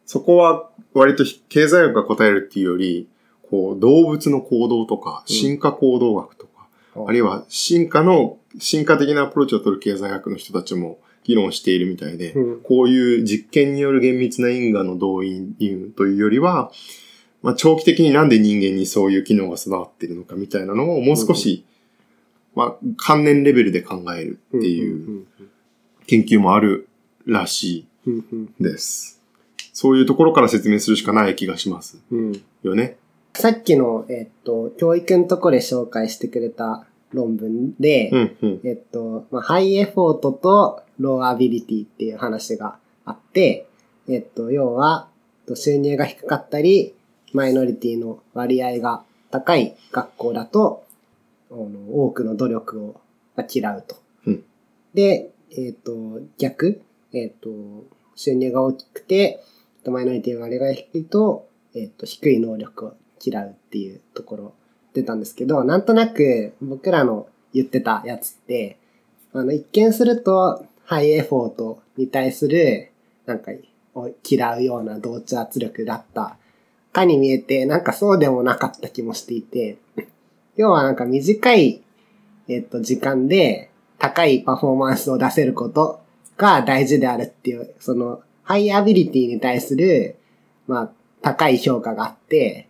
S2: そこは割と経済学が答えるっていうより、こう動物の行動とか、
S1: うん
S2: 進化行動学とか、あるいは進化の、進化的なアプローチを取る経済学の人たちも議論しているみたいで、
S1: うん
S2: こういう実験による厳密な因果の動因というよりは、まあ、長期的になんで人間にそういう機能が備わっているのかみたいなのをもう少し、まあ、関連レベルで考えるっていう研究もあるらし
S1: うんうん
S2: いです。そういうところから説明するしかない気がします
S1: うんうん
S2: よね。
S1: さっきの、えっと、教育のところで紹介してくれた論文で、
S2: うん、うん。
S1: えっと、まあ、ハイエフォートとローアビリティっていう話があって、えっと、要は、と収入が低かったり、マイノリティの割合が高い学校だと、多くの努力を嫌うと。
S2: うん
S1: で、えっと、逆、えっと、収入が大きくて、マイノリティの割合が低いと、えっと、低い能力を嫌うっていうところ出たんですけど、なんとなく僕らの言ってたやつって、あの、一見すると、ハイエフォートに対する、なんか、を嫌うような同調圧力だったかに見えて、なんかそうでもなかった気もしていて、要はなんか短い、えっと、時間で高いパフォーマンスを出せることが大事であるっていう、その、 high ability に対する、まあ、高い評価があって、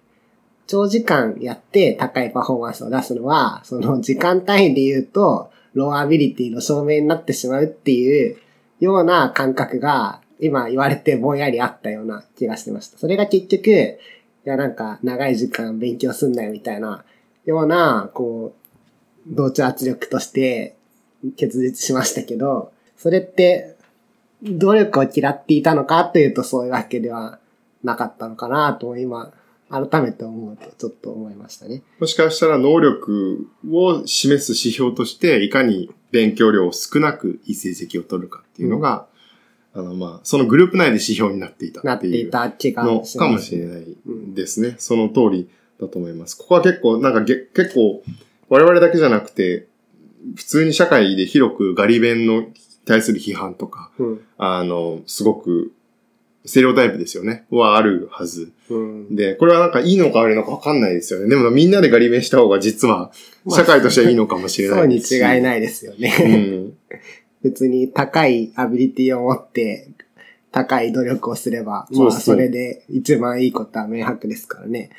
S1: 長時間やって高いパフォーマンスを出すのは、その時間単位で言うと、 low ability の証明になってしまうっていうような感覚が、今言われてぼんやりあったような気がしてました。それが結局、いやなんか長い時間勉強すんなよみたいな、ような、こう、同調圧力として結実しましたけど、それって、努力を嫌っていたのかというとそういうわけではなかったのかなと今、改めて思うとちょっと思いましたね。
S2: もしかしたら能力を示す指標として、いかに勉強量を少なくいい成績を取るかっていうのが、あの、まあ、そのグループ内で指標になっていた
S1: なっ
S2: ってていうの。かもしれないですね。その通りだと思います。ここは結構、なんかげ結構、我々だけじゃなくて、普通に社会で広くガリ弁の対する批判とか、
S1: うん。あ
S2: あの、すごく、ステレオタイプですよね。はあるはず。
S1: うん。
S2: で、これはなんかいいのか悪いのかわかんないですよね。でもみんなでガリ弁した方が実は、
S1: まあ
S2: 社会としてはいいのかもしれな
S1: そうに
S2: いですし。
S1: 違いないですよ
S2: う
S1: ね。
S2: ん。
S1: 別に高いアビリティを持って、高い努力をすれば、まあ
S2: そうそう
S1: それで一番いいことは明白ですからね。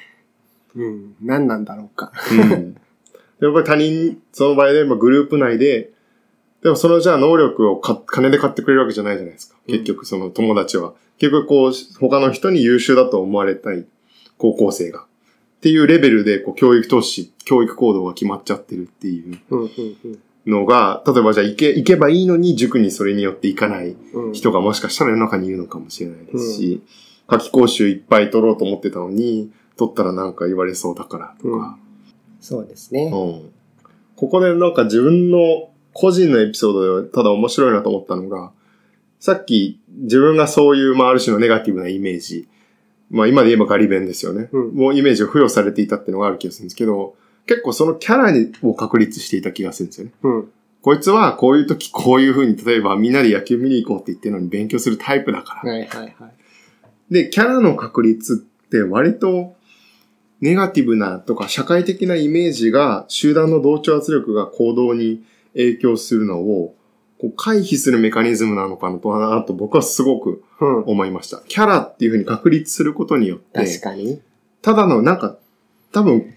S1: うん。何なんだろうか。
S2: うん。やっぱり他人、その場合で、まあ、グループ内で、でもそのじゃあ能力をか金で買ってくれるわけじゃないじゃないですか。
S1: うん
S2: 結局その友達は。結局こう、他の人に優秀だと思われたい高校生が。っていうレベルで、こう、教育投資、教育行動が決まっちゃってるっていう
S1: うん、うん、
S2: のが、例えばじゃあ行け、行けばいいのに塾にそれによって行かない
S1: うん。うん。
S2: 人がもしかしたら世の中にいるのかもしれないですし、夏季講習いっぱい取ろうと思ってたのに、取ったらなんか言われそうだからとか、
S1: そうですね。
S2: うん。ここでなんか自分の個人のエピソードでただ面白いなと思ったのが、さっき自分がそういう、まあある種のネガティブなイメージ、まあ今で言えばガリ弁ですよね。
S1: うん
S2: もうイメージを付与されていたっていうのがある気がするんですけど、結構そのキャラを確立していた気がするんですよね。
S1: うん。
S2: こいつはこういう時こういう風に、例えばみんなで野球見に行こうって言ってるのに勉強するタイプだから。
S1: はいはいはい。
S2: で、キャラの確立って割とネガティブなとか社会的なイメージが集団の同調圧力が行動に影響するのをこう回避するメカニズムなのかなとなと僕はすごく
S1: うん。
S2: 思いました。キャラっていうふうに確立することによって、
S1: 確かに。
S2: ただのなんか多分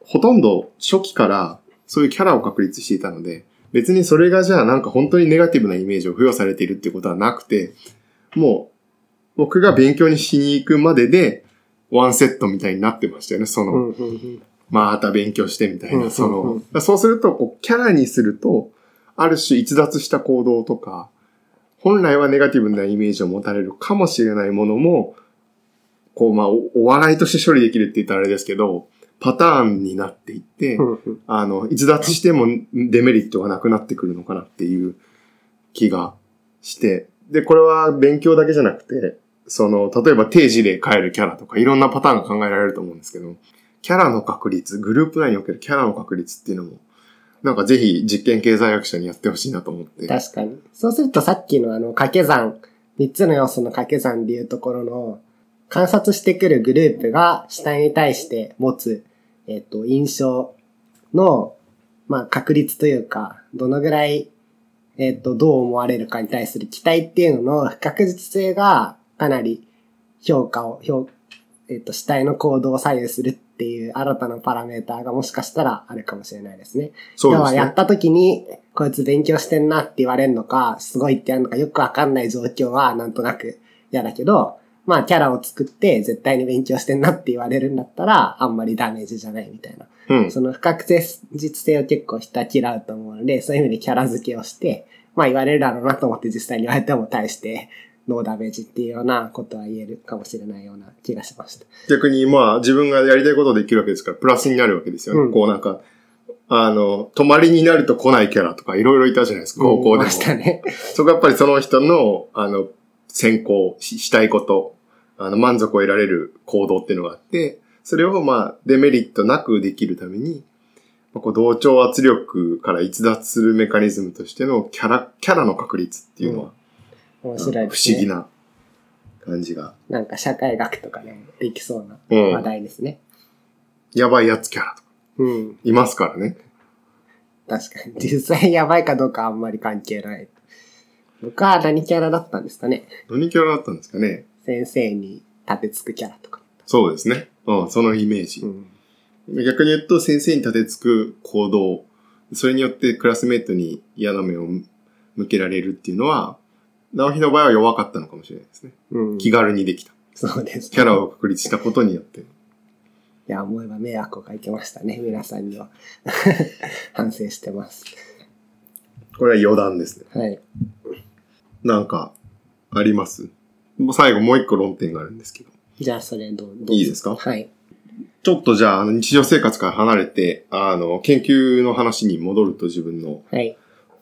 S2: ほとんど初期からそういうキャラを確立していたので、別にそれがじゃあなんか本当にネガティブなイメージを付与されているっていうことはなくて、もう僕が勉強にしに行くまででワンセットみたいになってましたよね。その、
S1: うん、うん、うん。
S2: また勉強してみたいな、その、だからそうするとこうキャラにすると、ある種逸脱した行動とか、本来はネガティブなイメージを持たれるかもしれないものも、こう、まあ、おお笑いとして処理できるって言ったらあれですけど、パターンになっていって、あの、逸脱してもデメリットがなくなってくるのかなっていう気がして、で、これは勉強だけじゃなくて、その、例えば定時で変えるキャラとかいろんなパターンが考えられると思うんですけど、キャラの確率、グループ内におけるキャラの確率っていうのも、なんかぜひ実験経済学者にやってほしいなと思って。
S1: 確かに。そうするとさっきのあの掛け算、三つの要素の掛け算でいうところの、観察してくるグループが主体に対して持つ、えっ、と、印象の、まあ、確率というか、どのぐらい、えっ、と、どう思われるかに対する期待っていうのの不確実性がかなり評価を、評えっ、と、主体の行動を左右するっていう新たなパラメーターがもしかしたらあるかもしれないですね。要は
S2: そうですね。
S1: やった時に、こいつ勉強してんなって言われるのか、すごいってやるのかよくわかんない状況はなんとなく嫌だけど、まあキャラを作って絶対に勉強してんなって言われるんだったら、あんまりダメージじゃないみたいな。
S2: うん。
S1: その不確実性を結構人は嫌うと思うので、そういう意味でキャラ付けをして、まあ言われるだろうなと思って実際に言われても対して、ノーダメージっていうようなことは言えるかもしれないような気がしました。
S2: 逆にまあ自分がやりたいことできるわけですから、プラスになるわけですよね。
S1: うん
S2: こうなんか、あの、泊まりになると来ないキャラとかいろいろいたじゃないですか、高校でも。
S1: いましたね。
S2: そこはやっぱりその人の、あの、先行ししたいこと、あの、満足を得られる行動っていうのがあって、それをまあ、デメリットなくできるために、まあこう同調圧力から逸脱するメカニズムとしてのキャラ、キャラの確率っていうのは、
S1: 面白い
S2: 不
S1: ですね。
S2: 思議な感じが。
S1: なんか社会学とかでもできそうな
S2: うん
S1: 話題ですね。
S2: やばいやつキャラとか、
S1: うん。
S2: いますからね。
S1: 確かに。実際やばいかどうかあんまり関係ない。僕は何キャラだったんですかね
S2: 何キャラだったんですかね
S1: 先生に立てつくキャラとか。
S2: そうですね。うん、そのイメージ。
S1: うん。
S2: 逆に言うと、先生に立てつく行動、それによってクラスメイトに嫌な目を向けられるっていうのは、直樹の場合は弱かったのかもしれないですね。
S1: うん。
S2: 気軽にできた。
S1: そうです、
S2: キャラを確立したことによって。
S1: いや、思えば迷惑をかけましたね、皆さんには。反省してます。
S2: これは余談ですね。
S1: はい。
S2: なんか、あります？もう最後もう一個論点があるんですけど。
S1: じゃあ、それどう、どうぞ
S2: いいですか？
S1: はい。
S2: ちょっとじゃあ、日常生活から離れて、あの、研究の話に戻ると自分の、
S1: はい。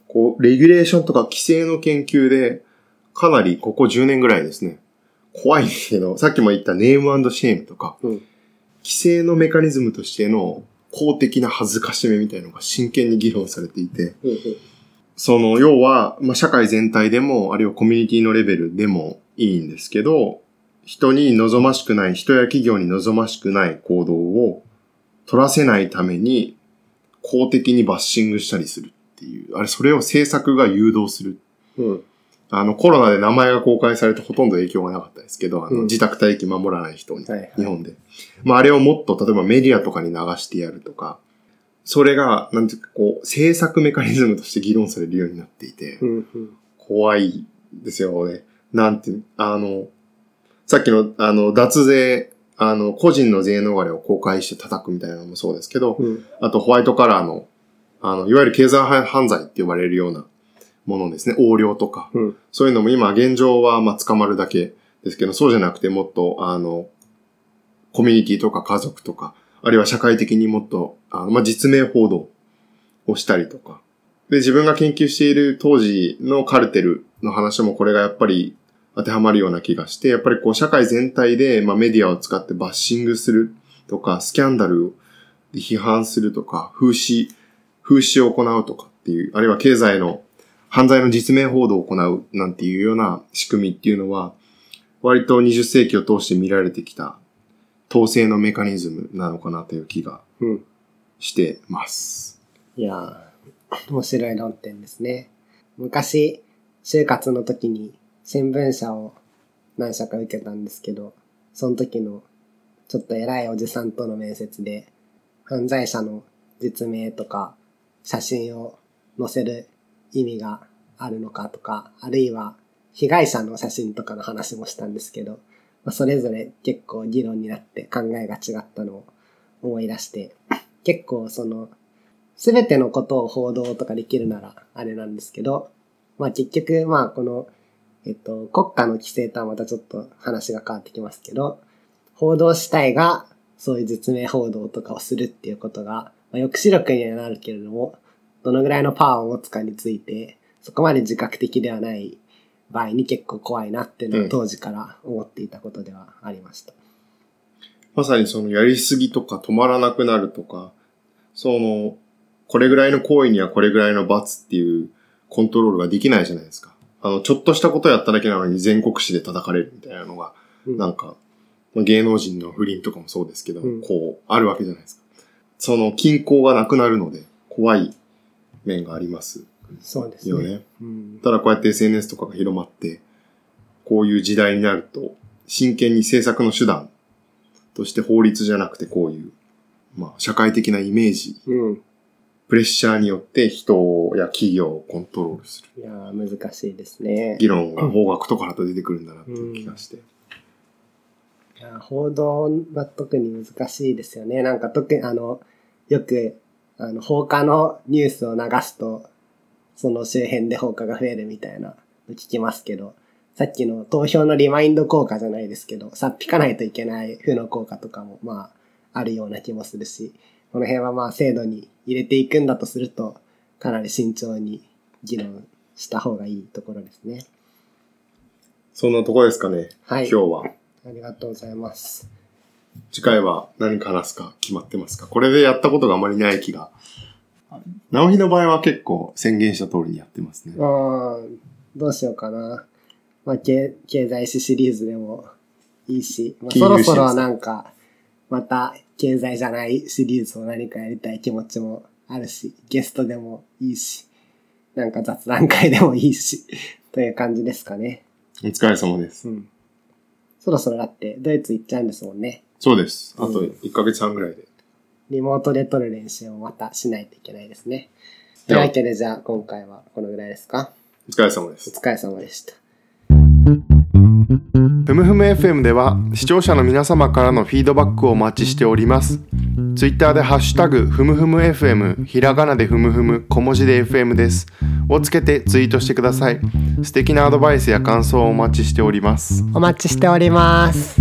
S2: こう、レギュレーションとか規制の研究で、かなりここ10年ぐらいですね。怖いんですけど、さっきも言ったネームシェームとか、
S1: うん。
S2: 規制のメカニズムとしての公的な恥ずかしめみたいなのが真剣に議論されていて、
S1: うんうん
S2: その、要は、まあ、社会全体でも、あるいはコミュニティのレベルでもいいんですけど、人に望ましくない、人や企業に望ましくない行動を取らせないために、公的にバッシングしたりするっていう、あれ、それを政策が誘導する。
S1: うん。
S2: あの、コロナで名前が公開されてほとんど影響がなかったですけど、あの、
S1: うん
S2: 自宅待機守らない人に、
S1: はいはい
S2: 日本で。まあ、あれをもっと、例えばメディアとかに流してやるとか、それが、なんていうか、こう、政策メカニズムとして議論されるようになっていて、
S1: うん。うん。
S2: 怖いですよね。なんていう、あの、さっきの、あの、脱税、あの、個人の税逃れを公開して叩くみたいなのもそうですけど、
S1: うん。
S2: あとホワイトカラーの、あの、いわゆる経済犯罪って呼ばれるようなものですね。横領とか。
S1: うん。
S2: そういうのも今現状はまあ捕まるだけですけど、そうじゃなくてもっと、あの、コミュニティとか家族とか、あるいは社会的にもっと、あのまあ、実名報道をしたりとか。で、自分が研究している当時のカルテルの話もこれがやっぱり当てはまるような気がして、やっぱりこう社会全体で、まあ、メディアを使ってバッシングするとか、スキャンダルで批判するとか、風刺、風刺を行うとかっていう、あるいは経済の犯罪の実名報道を行うなんていうような仕組みっていうのは、割と20世紀を通して見られてきた統制のメカニズムなのかなという気が。してます。
S1: いやー、面白い論点ですね。昔、就活の時に新聞社を何社か受けたんですけど、その時のちょっと偉いおじさんとの面接で、犯罪者の実名とか写真を載せる意味があるのかとか、あるいは被害者の写真とかの話もしたんですけど、まあ、それぞれ結構議論になって考えが違ったのを思い出して、結構その、すべてのことを報道とかできるならあれなんですけど、まあ結局、まあこの、えっと、国家の規制とはまたちょっと話が変わってきますけど、報道主体がそういう実名報道とかをするっていうことが、まあ、抑止力にはなるけれども、どのぐらいのパワーを持つかについて、そこまで自覚的ではない場合に結構怖いなっていうの
S2: うん
S1: は当時から思っていたことではありました。
S2: まさにそのやりすぎとか止まらなくなるとか、その、これぐらいの行為にはこれぐらいの罰っていうコントロールができないじゃないですか。あの、ちょっとしたことやっただけなのに全国紙で叩かれるみたいなのが、
S1: うん
S2: なんか、まあ芸能人の不倫とかもそうですけど、
S1: うん
S2: こう、あるわけじゃないですか。その均衡がなくなるので、怖い面があります
S1: そうですね。
S2: よね。
S1: うん、
S2: ただこうやって SNS とかが広まって、こういう時代になると、真剣に政策の手段として法律じゃなくてこういう、まあ、社会的なイメージ、
S1: うん。
S2: プレッシャーによって人や企業をコントロールする。
S1: いやー難しいですね。
S2: 議論が法学とかだと出てくるんだなっていう気がして。
S1: いや報道は特に難しいですよね。なんか特にあの、よく、あの、放火のニュースを流すと、その周辺で放火が増えるみたいなの聞きますけど、さっきの投票のリマインド効果じゃないですけど、さっぴかないといけない負の効果とかも、まあ、あるような気もするし、この辺はまあ制度に入れていくんだとすると、かなり慎重に議論した方がいいところですね。
S2: そんなとこですかね。
S1: はい。
S2: 今日は。
S1: ありがとうございます。
S2: 次回は何か話すか決まってますか？これでやったことがあまりない気が。直日の場合は結構宣言した通りにやってますね。
S1: ああ、どうしようかな。まあ、経経済史シリーズでもいいし、まあ、そろそろなんか、また経済じゃないシリーズを何かやりたい気持ちもあるし、ゲストでもいいし、なんか雑談会でもいいし、という感じですかね。
S2: お疲れ様です。
S1: うん。そろそろだって、ドイツ行っちゃうんですもんね。
S2: そうです。あと
S1: うん
S2: 1ヶ月半ぐらいで。
S1: リモートで撮る練習をまたしないといけないですね。というわけで、じゃあ今回はこのぐらいですか？
S2: お疲れ様です。
S1: お疲れ様でした。
S2: ふむふむ FM では視聴者の皆様からのフィードバックをお待ちしております。ツイッターでハッシュタグふむふむ FM ひらがなでふむふむ小文字で FM です。をつけてツイートしてください。素敵なアドバイスや感想をお待ちしております。
S1: お待ちしております。